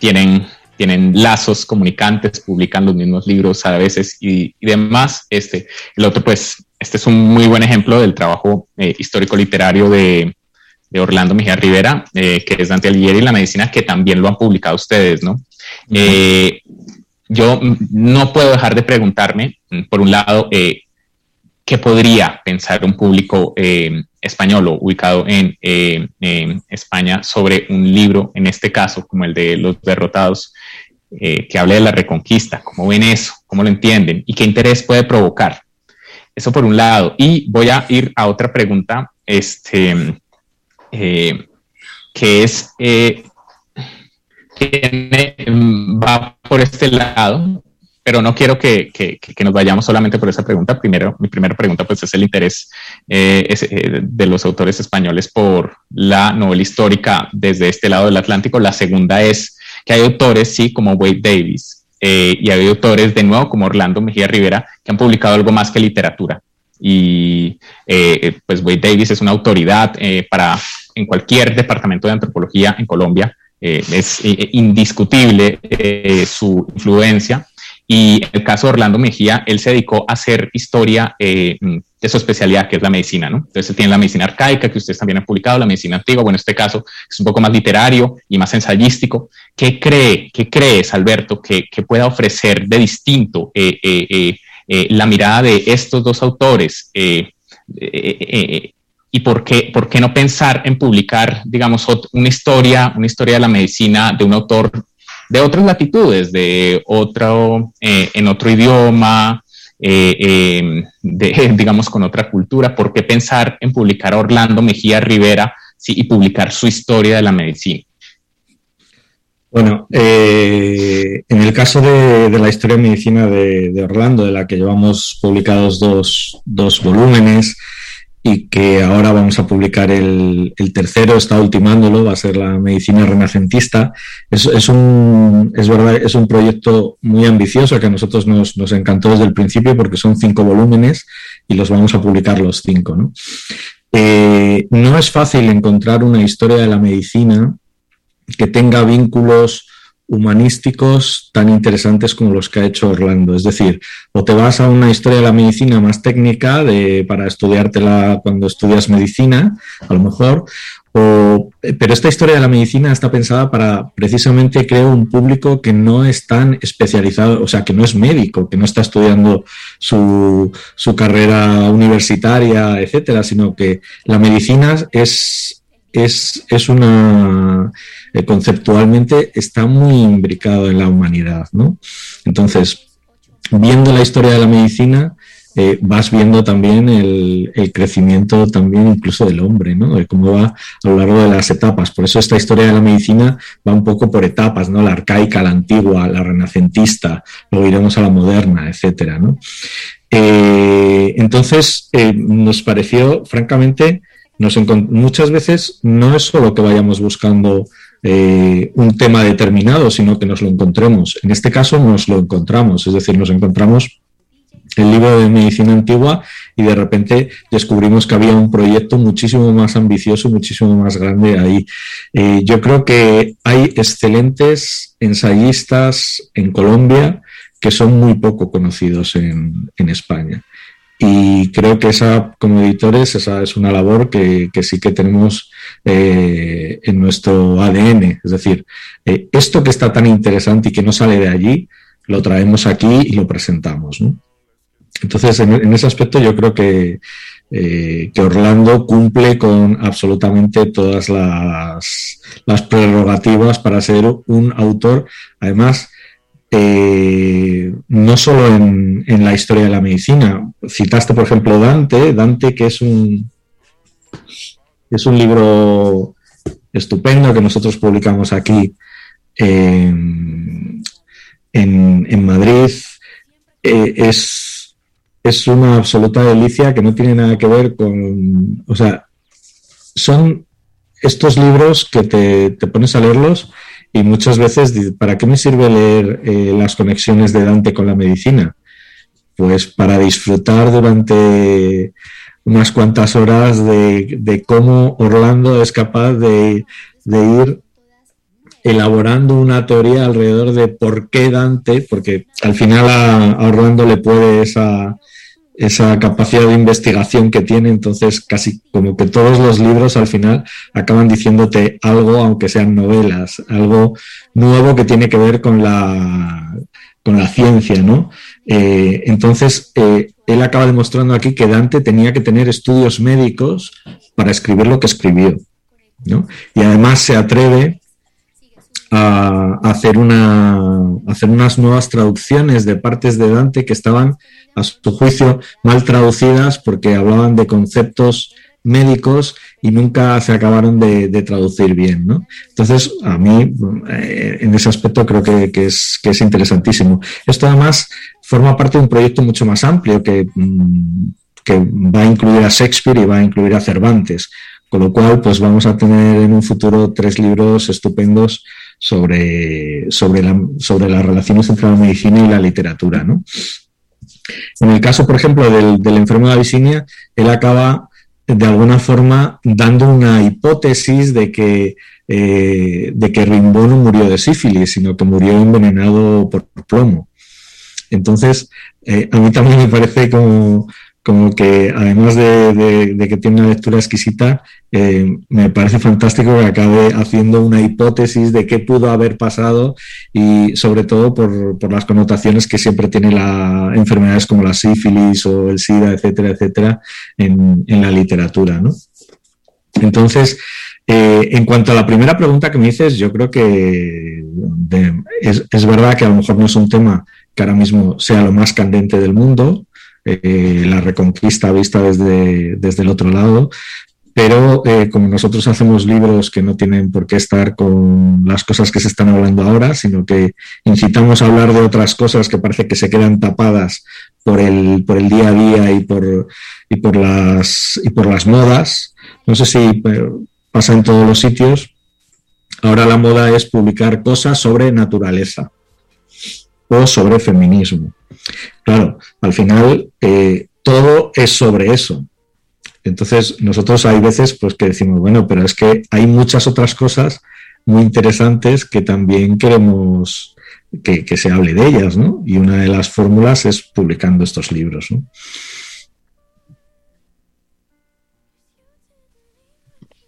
tienen tienen lazos comunicantes, publican los mismos libros a veces y, y, demás. Este, el otro, pues, este es un muy buen ejemplo del trabajo eh, histórico-literario de, Orlando Mejía Rivera, eh, que es Dante Alighieri y la medicina, que también lo han publicado ustedes, ¿no? Eh, yo no puedo dejar de preguntarme, por un lado, qué podría pensar un público español o ubicado en, España sobre un libro, en este caso, como el de Los Derrotados, que hable de la reconquista, cómo ven eso, cómo lo entienden y qué interés puede provocar. Eso por un lado. Y voy a ir a otra pregunta, este, eh, que es, eh, que va por este lado, pero no quiero que, que, que, nos vayamos solamente por esa pregunta. Primero, mi primera pregunta pues es el interés eh, de los autores españoles por la novela histórica desde este lado del Atlántico. La segunda es que hay autores, sí, como Wade Davis, eh, y hay autores de nuevo como Orlando Mejía Rivera que han publicado algo más que literatura. Y eh, pues Wade Davis es una autoridad eh, para en cualquier departamento de antropología en Colombia. es indiscutible su influencia. Y el caso de Orlando Mejía, él se dedicó a hacer historia de su especialidad, que es la medicina, ¿no? Entonces tiene la medicina arcaica, que ustedes también han publicado, la medicina antigua, bueno, en este caso es un poco más literario y más ensayístico. ¿Qué cree, qué crees, Alberto, que, que pueda ofrecer de distinto eh, eh, eh, la mirada de estos dos autores? ¿Y por qué, por qué no pensar en publicar, digamos, una historia, una historia de la medicina de un autor de otras latitudes, de otro, en otro idioma, eh, em, digamos, con otra cultura. ¿Por qué pensar en publicar a Orlando Mejía Rivera y publicar su historia de la medicina? Bueno, eh, en el caso de, la historia de medicina de, Orlando, de la que llevamos publicados dos, dos volúmenes, y que ahora vamos a publicar el, tercero, está ultimándolo, va a ser la medicina renacentista. Es, es, un, es verdad, es un proyecto muy ambicioso que a nosotros nos, nos, encantó desde el principio porque son cinco volúmenes y los vamos a publicar los cinco. ¿no? Eh, no es fácil encontrar una historia de la medicina que tenga vínculos humanísticos tan interesantes como los que ha hecho Orlando. Es decir, o te vas a una historia de la medicina más técnica de, para estudiártela cuando estudias medicina, a lo mejor, o, pero esta historia de la medicina está pensada para precisamente, creo, un público que no es tan especializado, o sea, que no es médico, que no está estudiando su, su carrera universitaria, etcétera, sino que la medicina es, es, es una eh, conceptualmente está muy imbricado en la humanidad, ¿no? Entonces, viendo la historia de la medicina, eh, vas viendo también el, crecimiento también incluso del hombre, ¿no? De cómo va a lo largo de las etapas. Por eso esta historia de la medicina va un poco por etapas, ¿no? La arcaica, la antigua, la renacentista, luego iremos a la moderna, etcétera, ¿no? Eh, entonces, nos pareció, francamente, nos muchas veces no es solo que vayamos buscando eh, un tema determinado, sino que nos lo encontremos. En este caso nos lo encontramos, es decir, nos encontramos el libro de medicina antigua y de repente descubrimos que había un proyecto muchísimo más ambicioso, muchísimo más grande ahí. Eh, yo creo que hay excelentes ensayistas en Colombia que son muy poco conocidos en, en España. Y creo que esa, como editores, esa es una labor que, sí que tenemos eh, en nuestro ADN. Es decir, eh, esto que está tan interesante y que no sale de allí, lo traemos aquí y lo presentamos. Entonces, en, ese aspecto yo creo que, eh, que Orlando cumple con absolutamente todas las, prerrogativas para ser un autor, además, no solo en, la historia de la medicina. Citaste, por ejemplo, Dante, Dante que es un, es un libro estupendo que nosotros publicamos aquí en, Madrid. Eh, es, es una absoluta delicia que no tiene nada que ver con... O sea, son estos libros que te, te pones a leerlos y muchas veces, ¿para qué me sirve leer eh, las conexiones de Dante con la medicina? Pues para disfrutar durante unas cuantas horas de, cómo Orlando es capaz de, ir elaborando una teoría alrededor de por qué Dante, porque al final a Orlando le puede esa, esa capacidad de investigación que tiene, entonces casi como que todos los libros al final acaban diciéndote algo, aunque sean novelas, algo nuevo que tiene que ver con la, con la ciencia, ¿no? Eh, entonces, eh, él acaba demostrando aquí que Dante tenía que tener estudios médicos para escribir lo que escribió, ¿no? Y además se atreve a hacer, una, hacer unas nuevas traducciones de partes de Dante que estaban, a su juicio, mal traducidas porque hablaban de conceptos médicos y nunca se acabaron de, traducir bien. ¿no? Entonces, a mí, eh, en ese aspecto, creo que, es, que es interesantísimo. Esto además forma parte de un proyecto mucho más amplio que, mm, que va a incluir a Shakespeare y va a incluir a Cervantes. Con lo cual, pues vamos a tener en un futuro tres libros estupendos sobre, sobre, la, sobre las relaciones entre la medicina y la literatura. ¿no? En el caso, por ejemplo, del, enfermo de Abisinia, él acaba de alguna forma dando una hipótesis de que, eh, de que Rimbaud no murió de sífilis, sino que murió envenenado por plomo. Entonces, eh, a mí también me parece como, como que además de, que tiene una lectura exquisita, eh, me parece fantástico que acabe haciendo una hipótesis de qué pudo haber pasado y sobre todo por, las connotaciones que siempre tiene la enfermedades como la sífilis o el SIDA, etcétera, etcétera, en, la literatura. Entonces, eh, en cuanto a la primera pregunta que me dices, yo creo que es, es verdad que a lo mejor no es un tema que ahora mismo sea lo más candente del mundo, eh, la reconquista vista desde, desde el otro lado, pero eh, como nosotros hacemos libros que no tienen por qué estar con las cosas que se están hablando ahora, sino que incitamos a hablar de otras cosas que parece que se quedan tapadas por el, por el día a día y por, y por, las, y por las modas. No sé si eh, pasa en todos los sitios. Ahora la moda es publicar cosas sobre naturaleza o sobre feminismo. Claro, al final eh, todo es sobre eso. Entonces, nosotros hay veces pues, que decimos, bueno, pero es que hay muchas otras cosas muy interesantes que también queremos que, se hable de ellas, ¿no? Y una de las fórmulas es publicando estos libros,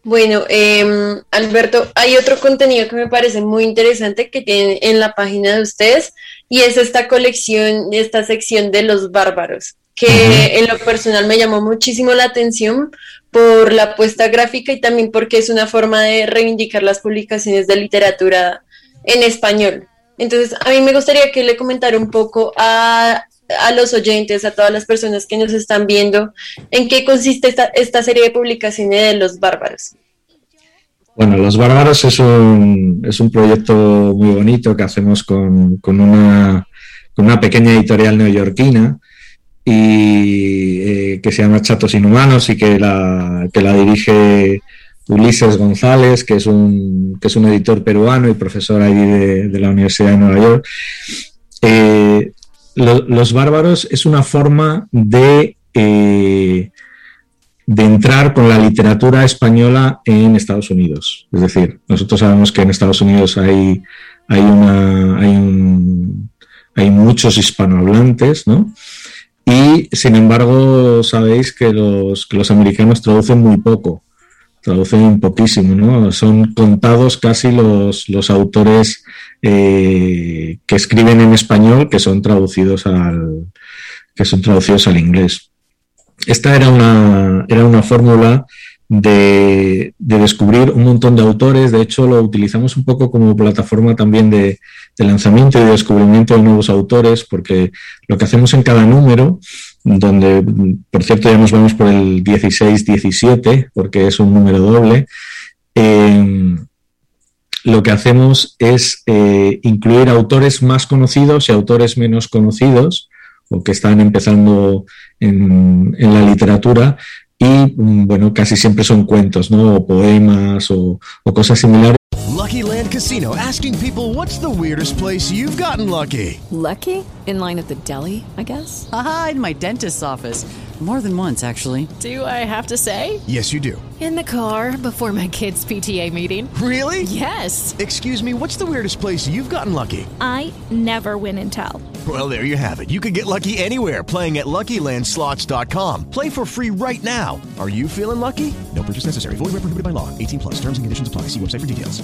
Bueno, em, Alberto, hay otro contenido que me parece muy interesante que tienen en la página de ustedes y es esta colección, esta sección de los bárbaros, que en lo personal me llamó muchísimo la atención por la apuesta gráfica y también porque es una forma de reivindicar las publicaciones de literatura en español. Entonces, a mí me gustaría que le comentara un poco a, a los oyentes, a todas las personas que nos están viendo, en qué consiste esta, esta serie de publicaciones de los bárbaros. Bueno, Los Bárbaros es un, es un proyecto muy bonito que hacemos con, una, pequeña editorial neoyorquina y eh, que se llama Chatos Inhumanos y que la, que la dirige Ulises González, que es un, que es un editor peruano y profesor ahí de, la Universidad de Nueva York. Eh, los Bárbaros es una forma de eh, de entrar con la literatura española en Estados Unidos. Es decir, nosotros sabemos que en Estados Unidos hay, hay, hay, muchos hispanohablantes, ¿no? Y sin embargo, sabéis que los, los americanos traducen muy poco, traducen poquísimo, ¿no? Son contados casi los, los autores eh, que escriben en español que son traducidos al, que son traducidos al inglés. Esta era una, era una fórmula de, descubrir un montón de autores. De hecho, lo utilizamos un poco como plataforma también de, lanzamiento y de descubrimiento de nuevos autores, porque lo que hacemos en cada número, donde, por cierto, ya nos vamos por el 16-17, porque es un número doble, eh, lo que hacemos es eh, incluir autores más conocidos y autores menos conocidos o que están empezando en, en la literatura y mm, bueno, casi siempre son cuentos, ¿no? O poemas o, o cosas similares. Lucky Land Casino asking people what's the weirdest place you've gotten lucky? Lucky? In line at the deli, I guess. Aha, in my dentist's office. More than once, actually. Do I have to say? Yes, you do. In the car before my kids' PTA meeting. Really? Yes. Excuse me, what's the weirdest place you've gotten lucky? I never win and tell. Well, there you have it. You can get lucky anywhere playing at LuckyLandSlots.com. Play for free right now. Are you feeling lucky? No purchase necessary. Void where prohibited by law. 18 plus. Terms and conditions apply. See website for details.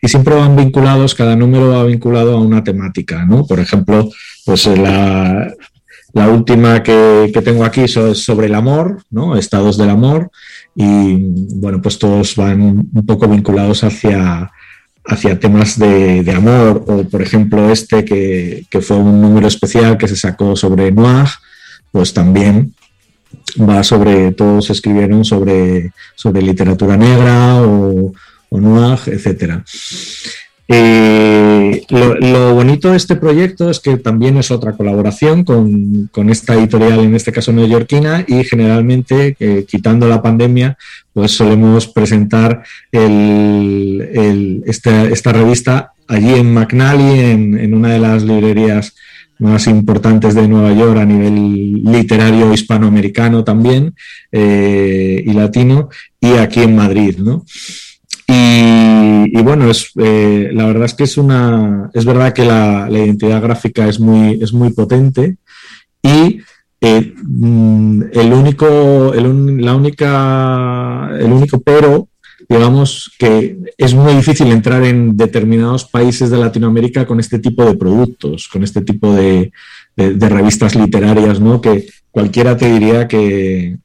Y siempre van vinculados, cada número va vinculado a una temática, ¿no? Por ejemplo, pues la, La última que, tengo aquí es sobre el amor, ¿no? Estados del amor. Y bueno, pues todos van un poco vinculados hacia, hacia temas de, amor. O por ejemplo, este que, fue un número especial que se sacó sobre Noir, pues también va sobre, todos escribieron sobre, sobre literatura negra o, o noir, etcétera. Eh, lo, bonito de este proyecto es que también es otra colaboración con, esta editorial, en este caso neoyorquina, y generalmente, eh, quitando la pandemia, pues solemos presentar esta, revista allí en McNally, en, una de las librerías más importantes de Nueva York a nivel literario hispanoamericano también eh, y latino, y aquí en Madrid, ¿no? Y, bueno, es, eh, la verdad es que es una, es verdad que la, identidad gráfica es muy, es muy potente y Eh, mm, el único, el, la única, el único pero, digamos, que es muy difícil entrar en determinados países de Latinoamérica con este tipo de productos, con este tipo de, de, revistas literarias, ¿no? Que cualquiera te diría que,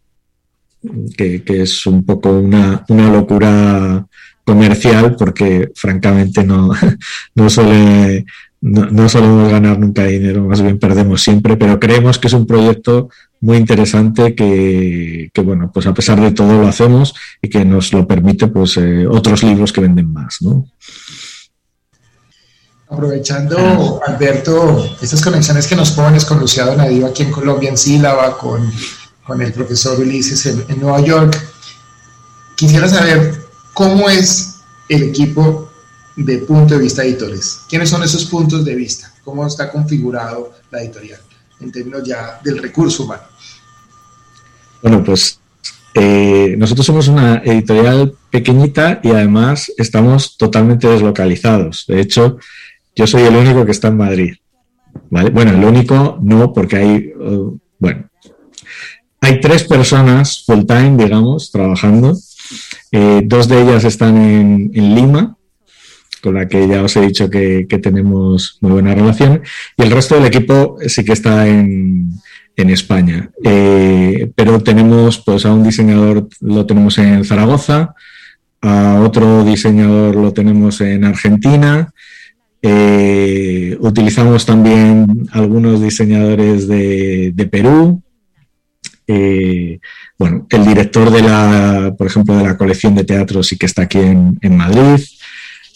que, es un poco una, una, locura comercial porque francamente no, no suele no, solemos ganar nunca dinero, más bien perdemos siempre, pero creemos que es un proyecto muy interesante que, bueno, pues a pesar de todo lo hacemos y que nos lo permite pues eh, otros libros que venden más, ¿no? Aprovechando, Alberto, estas conexiones que nos pones con Luciano Nadivo aquí en Colombia, en Sílaba, con, con el profesor Ulises en, en Nueva York, quisiera saber cómo es el equipo de punto de vista editores. ¿Quiénes son esos puntos de vista? ¿Cómo está configurado la editorial en términos ya del recurso humano? Bueno, pues eh, nosotros somos una editorial pequeñita y además estamos totalmente deslocalizados. De hecho, yo soy el único que está en Madrid. Bueno, el único no, porque hay, uh, bueno, hay tres personas full time, digamos, trabajando. Eh, dos de ellas están en, en Lima, con la que ya os he dicho que, tenemos muy buena relación, y el resto del equipo sí que está en, España. Eh, pero tenemos pues a un diseñador lo tenemos en Zaragoza, a otro diseñador lo tenemos en Argentina, eh, utilizamos también algunos diseñadores de, Perú. Eh, bueno, el director de la, por ejemplo, de la colección de teatro sí que está aquí en, Madrid.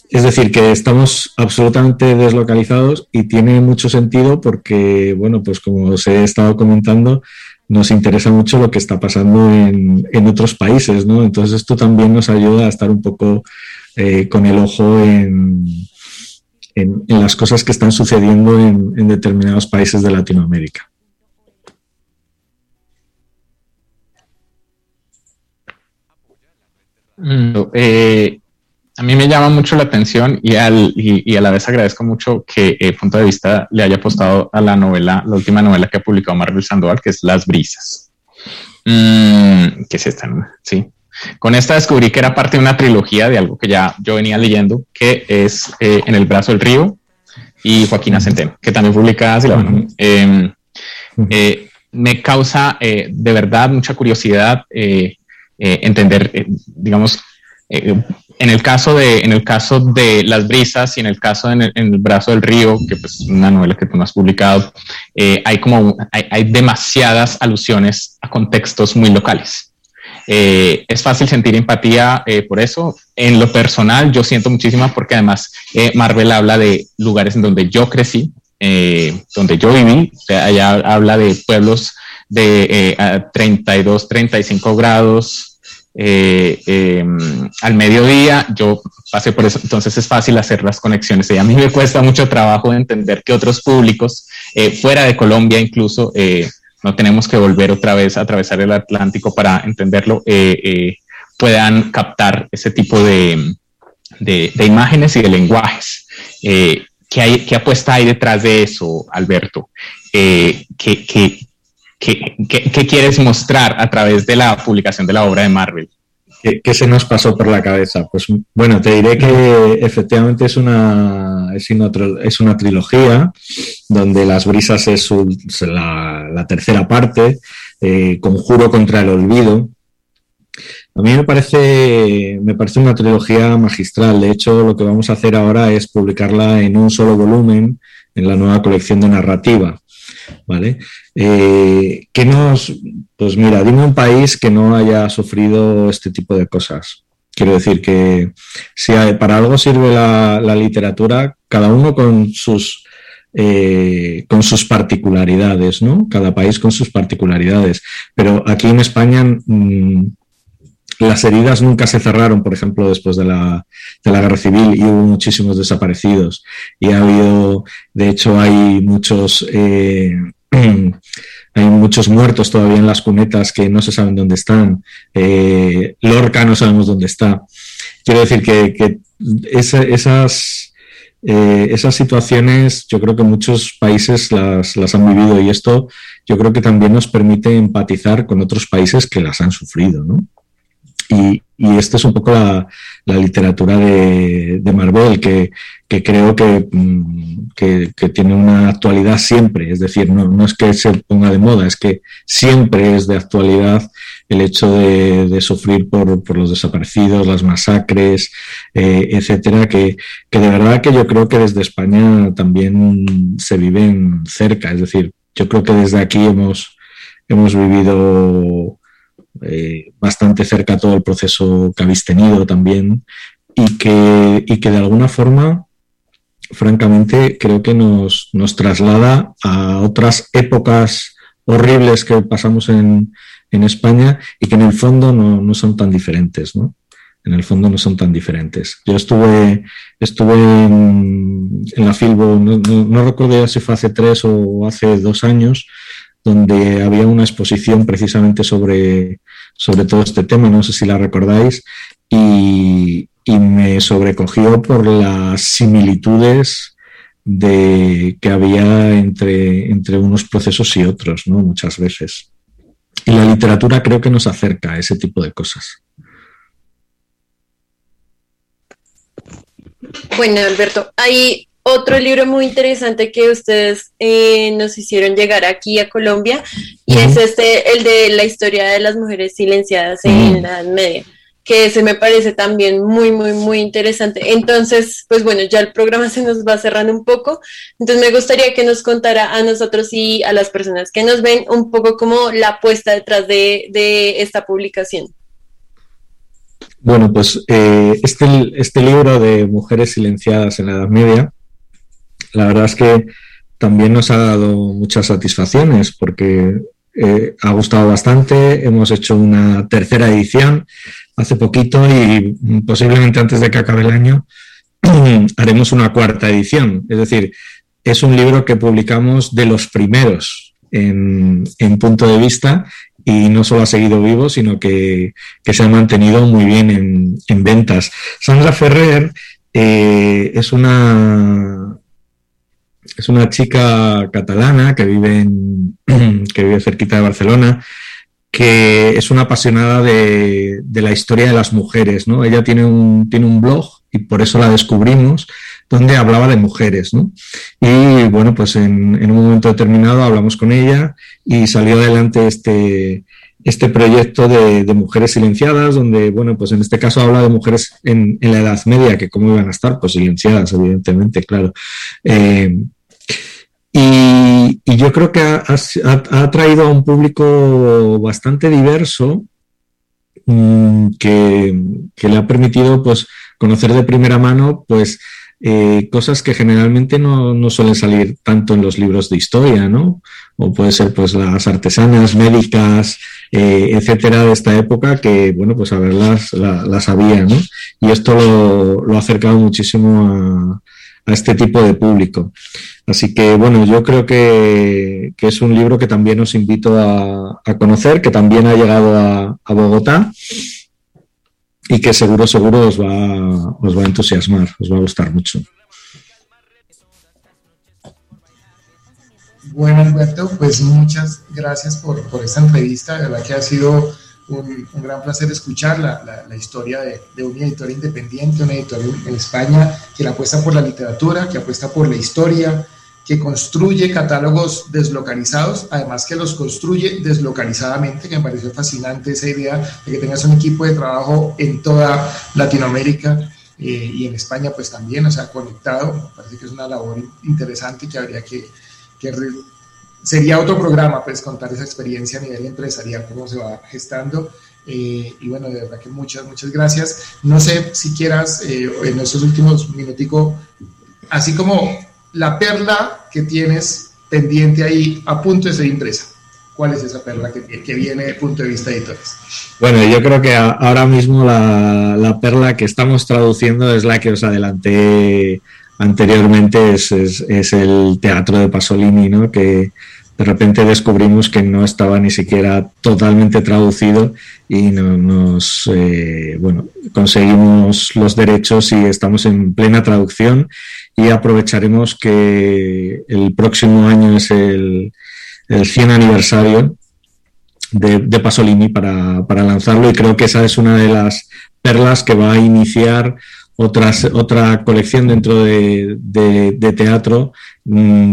Es decir, que estamos absolutamente deslocalizados y tiene mucho sentido porque, bueno, pues como os he estado comentando, nos interesa mucho lo que está pasando en, otros países, ¿no? Entonces esto también nos ayuda a estar un poco eh, con el ojo en, en, las cosas que están sucediendo en, determinados países de Latinoamérica. Eh, a mí me llama mucho la atención y, al, y, a la vez agradezco mucho que eh, Punto de Vista le haya apostado a la novela, la última novela que ha publicado Marvel Sandoval, que es Las Brisas. Mm, que es esta, sí. Con esta descubrí que era parte de una trilogía de algo que ya yo venía leyendo, que es eh, En el brazo del río y Joaquina Centeno, que también publica así la em, eh, Me causa de verdad mucha curiosidad entender, digamos, en el caso de, en el caso de Las Brisas y en el caso en el, Brazo del Río, que pues, es una novela que tú no has publicado, eh, hay como hay, demasiadas alusiones a contextos muy locales. Eh, es fácil sentir empatía eh, por eso. En lo personal, yo siento muchísima porque además Marvel habla de lugares en donde yo crecí, donde yo viví. O sea, allá habla de pueblos de 32, 35 grados, eh, em, al mediodía, yo pasé por eso, entonces es fácil hacer las conexiones. Y a mí me cuesta mucho trabajo entender que otros públicos, eh, fuera de Colombia incluso, eh, no tenemos que volver otra vez a atravesar el Atlántico para entenderlo, puedan captar ese tipo de, de, imágenes y de lenguajes. ¿qué, hay, ¿Qué apuesta hay detrás de eso, Alberto? ¿qué, qué, ¿Qué, quieres mostrar a través de la publicación de la obra de Marvel? ¿Qué, se nos pasó por la cabeza? Pues bueno, te diré que efectivamente es una, es una, trilogía donde Las Brisas es, la, tercera parte, eh, Conjuro contra el Olvido. A mí me parece, me parece una trilogía magistral. De hecho, lo que vamos a hacer ahora es publicarla en un solo volumen en la nueva colección de narrativa. ¿Vale? Eh, que nos, pues mira, dime un país que no haya sufrido este tipo de cosas. Quiero decir que si para algo sirve la, literatura, cada uno con sus, eh, con sus particularidades, ¿no? Cada país con sus particularidades. Pero aquí en España mm, las heridas nunca se cerraron, por ejemplo, después de la, de la, guerra civil y hubo muchísimos desaparecidos. Y ha habido, de hecho, hay muchos, eh, hay muchos muertos todavía en las cunetas que no se saben dónde están. Eh, Lorca no sabemos dónde está. Quiero decir que, esas, eh, esas situaciones yo creo que muchos países las, las han vivido y esto yo creo que también nos permite empatizar con otros países que las han sufrido, ¿no? Y, y esta es un poco la, la literatura de, de, Marvel, que, que creo que, mm, que, que, tiene una actualidad siempre. Es decir, no, no, es que se ponga de moda, es que siempre es de actualidad el hecho de, de sufrir por, por, los desaparecidos, las masacres, eh, etcétera, que, que de verdad que yo creo que desde España también se viven cerca. Es decir, yo creo que desde aquí hemos, hemos vivido eh, bastante cerca todo el proceso que habéis tenido también y que, y que de alguna forma, francamente, creo que nos, nos traslada a otras épocas horribles que pasamos en, en España y que en el fondo no, no, son tan diferentes, ¿no? En el fondo no son tan diferentes. Yo estuve, estuve en, la Filbo, no, no, no recuerdo si fue hace tres o hace dos años, donde había una exposición precisamente sobre, sobre todo este tema, no sé si la recordáis, y, y me sobrecogió por las similitudes de, que había entre, entre unos procesos y otros, ¿no? Muchas veces. Y la literatura creo que nos acerca a ese tipo de cosas. Bueno, Alberto, hay otro libro muy interesante que ustedes eh, nos hicieron llegar aquí a Colombia y uh -huh. es este, el de la historia de las mujeres silenciadas uh -huh. en la Edad Media, que ese me parece también muy, muy, muy interesante. Entonces, pues bueno, ya el programa se nos va cerrando un poco, entonces me gustaría que nos contara a nosotros y a las personas que nos ven un poco como la apuesta detrás de, de esta publicación. Bueno, pues eh, este, este libro de Mujeres Silenciadas en la Edad Media la verdad es que también nos ha dado muchas satisfacciones porque eh, ha gustado bastante. Hemos hecho una tercera edición hace poquito y posiblemente antes de que acabe el año haremos una cuarta edición. Es decir, es un libro que publicamos de los primeros en, punto de vista y no solo ha seguido vivo, sino que, que se ha mantenido muy bien en, en ventas. Sandra Ferrer eh, es una es una chica catalana que vive, en, que vive cerquita de Barcelona, que es una apasionada de, de, la historia de las mujeres. ¿no? Ella tiene un, tiene un blog y por eso la descubrimos, donde hablaba de mujeres. ¿no? Y bueno, pues en, en, un momento determinado hablamos con ella y salió adelante este, este proyecto de, de, mujeres silenciadas, donde, bueno, pues en este caso habla de mujeres en, en la Edad Media, que cómo iban a estar, pues silenciadas, evidentemente, claro. Eh, y, yo creo que ha, ha, traído a un público bastante diverso mmm, que, que, le ha permitido pues, conocer de primera mano pues, eh, cosas que generalmente no, no, suelen salir tanto en los libros de historia, ¿no? O puede ser pues las artesanas médicas, eh, etcétera, de esta época que, bueno, pues a verlas la, las había, ¿no? Y esto lo, lo ha acercado muchísimo a, a este tipo de público. Así que bueno, yo creo que, que es un libro que también os invito a, a conocer, que también ha llegado a, a, Bogotá y que seguro, seguro os va, os va a entusiasmar, os va a gustar mucho. Bueno, Alberto, pues muchas gracias por, por esta entrevista. La verdad que ha sido un, un, gran placer escuchar la, la, historia de, de, una editora independiente, una editora en España que apuesta por la literatura, que apuesta por la historia, que construye catálogos deslocalizados, además que los construye deslocalizadamente, que me pareció fascinante esa idea de que tengas un equipo de trabajo en toda Latinoamérica eh, y en España pues también, o sea, conectado, me parece que es una labor interesante que habría que, que sería otro programa, pues, contar esa experiencia a nivel empresarial, cómo se va gestando. Eh, y bueno, de verdad que muchas, muchas gracias. No sé si quieras, eh, en estos últimos minuticos, así como la perla que tienes pendiente ahí a punto de ser impresa. ¿Cuál es esa perla que, que viene desde el punto de vista de editores? Bueno, yo creo que a, ahora mismo la, la, perla que estamos traduciendo es la que os adelanté anteriormente, es, es, es el teatro de Pasolini, ¿no? Que, de repente descubrimos que no estaba ni siquiera totalmente traducido y no, nos, eh, bueno, conseguimos los derechos y estamos en plena traducción y aprovecharemos que el próximo año es el, el 100 aniversario de, Pasolini para, para, lanzarlo y creo que esa es una de las perlas que va a iniciar otras, otra colección dentro de, de, teatro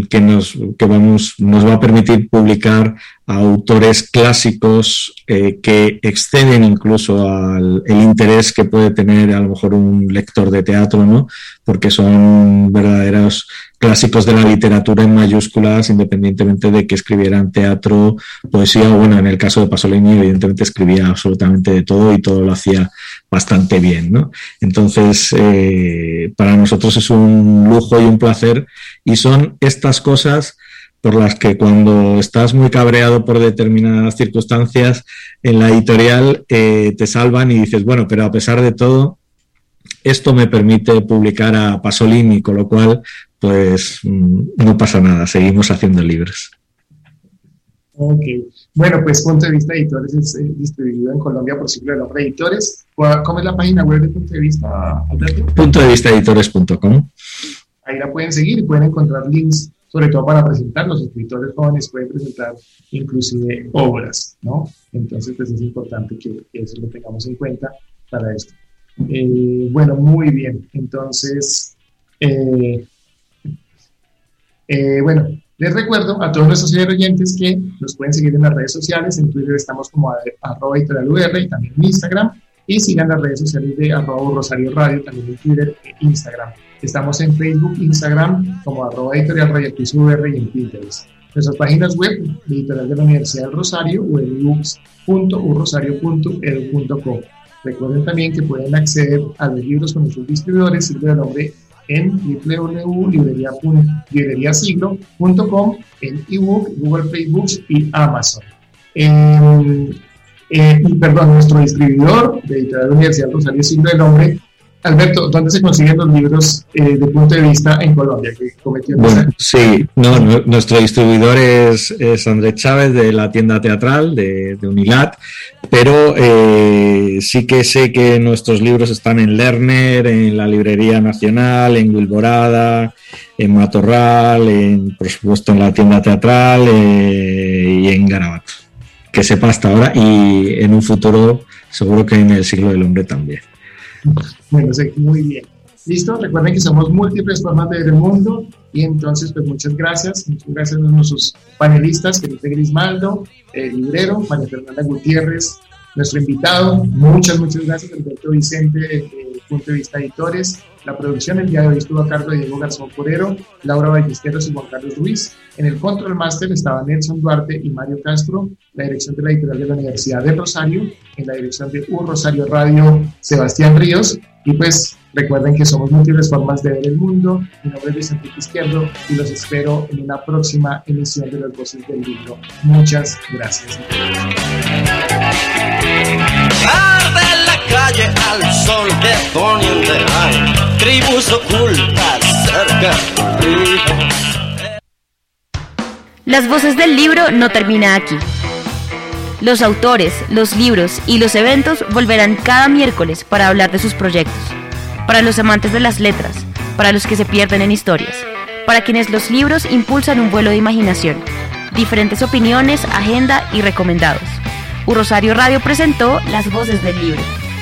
que, nos, que vamos, nos va a permitir publicar autores clásicos eh, que exceden incluso al el interés que puede tener a lo mejor un lector de teatro, ¿no? porque son verdaderos clásicos de la literatura en mayúsculas, independientemente de que escribieran teatro, poesía, bueno, en el caso de Pasolini, evidentemente escribía absolutamente de todo y todo lo hacía bastante bien. ¿no? Entonces, eh, para nosotros es un lujo y un placer, y son estas cosas por las que cuando estás muy cabreado por determinadas circunstancias en la editorial eh, te salvan y dices, bueno, pero a pesar de todo, esto me permite publicar a Pasolini, con lo cual, pues mm, no pasa nada, seguimos haciendo libros. Ok, bueno, pues Punto de Vista Editores es eh, distribuido en Colombia por Ciclo de los Editores. ¿Cómo es la página web de Punto de Vista, Alberto? Punto de vista editores.com. Ahí la pueden seguir y pueden encontrar links sobre todo para presentar, los escritores jóvenes pueden presentar inclusive obras, ¿no? Entonces, pues es importante que, eso lo tengamos en cuenta para esto. Eh, bueno, muy bien, entonces, eh, eh, bueno, les recuerdo a todos nuestros oyentes que nos pueden seguir en las redes sociales, en Twitter estamos como arroba UR y también en Instagram, y sigan las redes sociales de arroba Rosario Radio, también en Twitter e Instagram. Estamos en Facebook, Instagram, como arroba editorial Radio y en Pinterest. Nuestras páginas web, editorial de la Universidad del Rosario o en ebooks.urrosario.edu.com. Recuerden también que pueden acceder a los libros con nuestros distribuidores, sirve el nombre en www.libreriasiglo.com, en ebook, Google Play y Amazon. Eh, perdón, nuestro distribuidor de Editorial Universidad Rosario Siglo del Hombre. Alberto, ¿dónde se consiguen los libros eh, de punto de vista en Colombia? Que cometió bueno, sí, no, nuestro distribuidor es, es, Andrés Chávez de la tienda teatral de, de Unilat, pero eh, sí que sé que nuestros libros están en Lerner, en la Librería Nacional, en Wilborada, en Matorral, en, por supuesto en la tienda teatral y en Garabato que sepa hasta ahora y en un futuro seguro que en el siglo del hombre también. Bueno, sí, muy bien. Listo, recuerden que somos múltiples formas de ver el mundo y entonces pues muchas gracias, muchas gracias a nuestros panelistas, Felipe Grismaldo, el librero, María Fernanda Gutiérrez, nuestro invitado, muchas, muchas gracias, Alberto Vicente, de Punto de Vista Editores, la producción el día de hoy estuvo a cargo de Diego Garzón Porero, Laura Ballesteros y Juan Carlos Ruiz. En el Control Master estaba Nelson Duarte y Mario Castro, la dirección de la editorial de la Universidad de Rosario, en la dirección de Un Rosario Radio, Sebastián Ríos. Y pues recuerden que somos múltiples formas de ver el mundo. Mi nombre es Vicente Izquierdo y los espero en una próxima emisión de Las Voces del Libro. Muchas gracias calle al sol de poniente tribus cerca Las voces del libro no termina aquí. Los autores, los libros y los eventos volverán cada miércoles para hablar de sus proyectos. Para los amantes de las letras, para los que se pierden en historias, para quienes los libros impulsan un vuelo de imaginación, diferentes opiniones, agenda y recomendados. Rosario Radio presentó Las voces del libro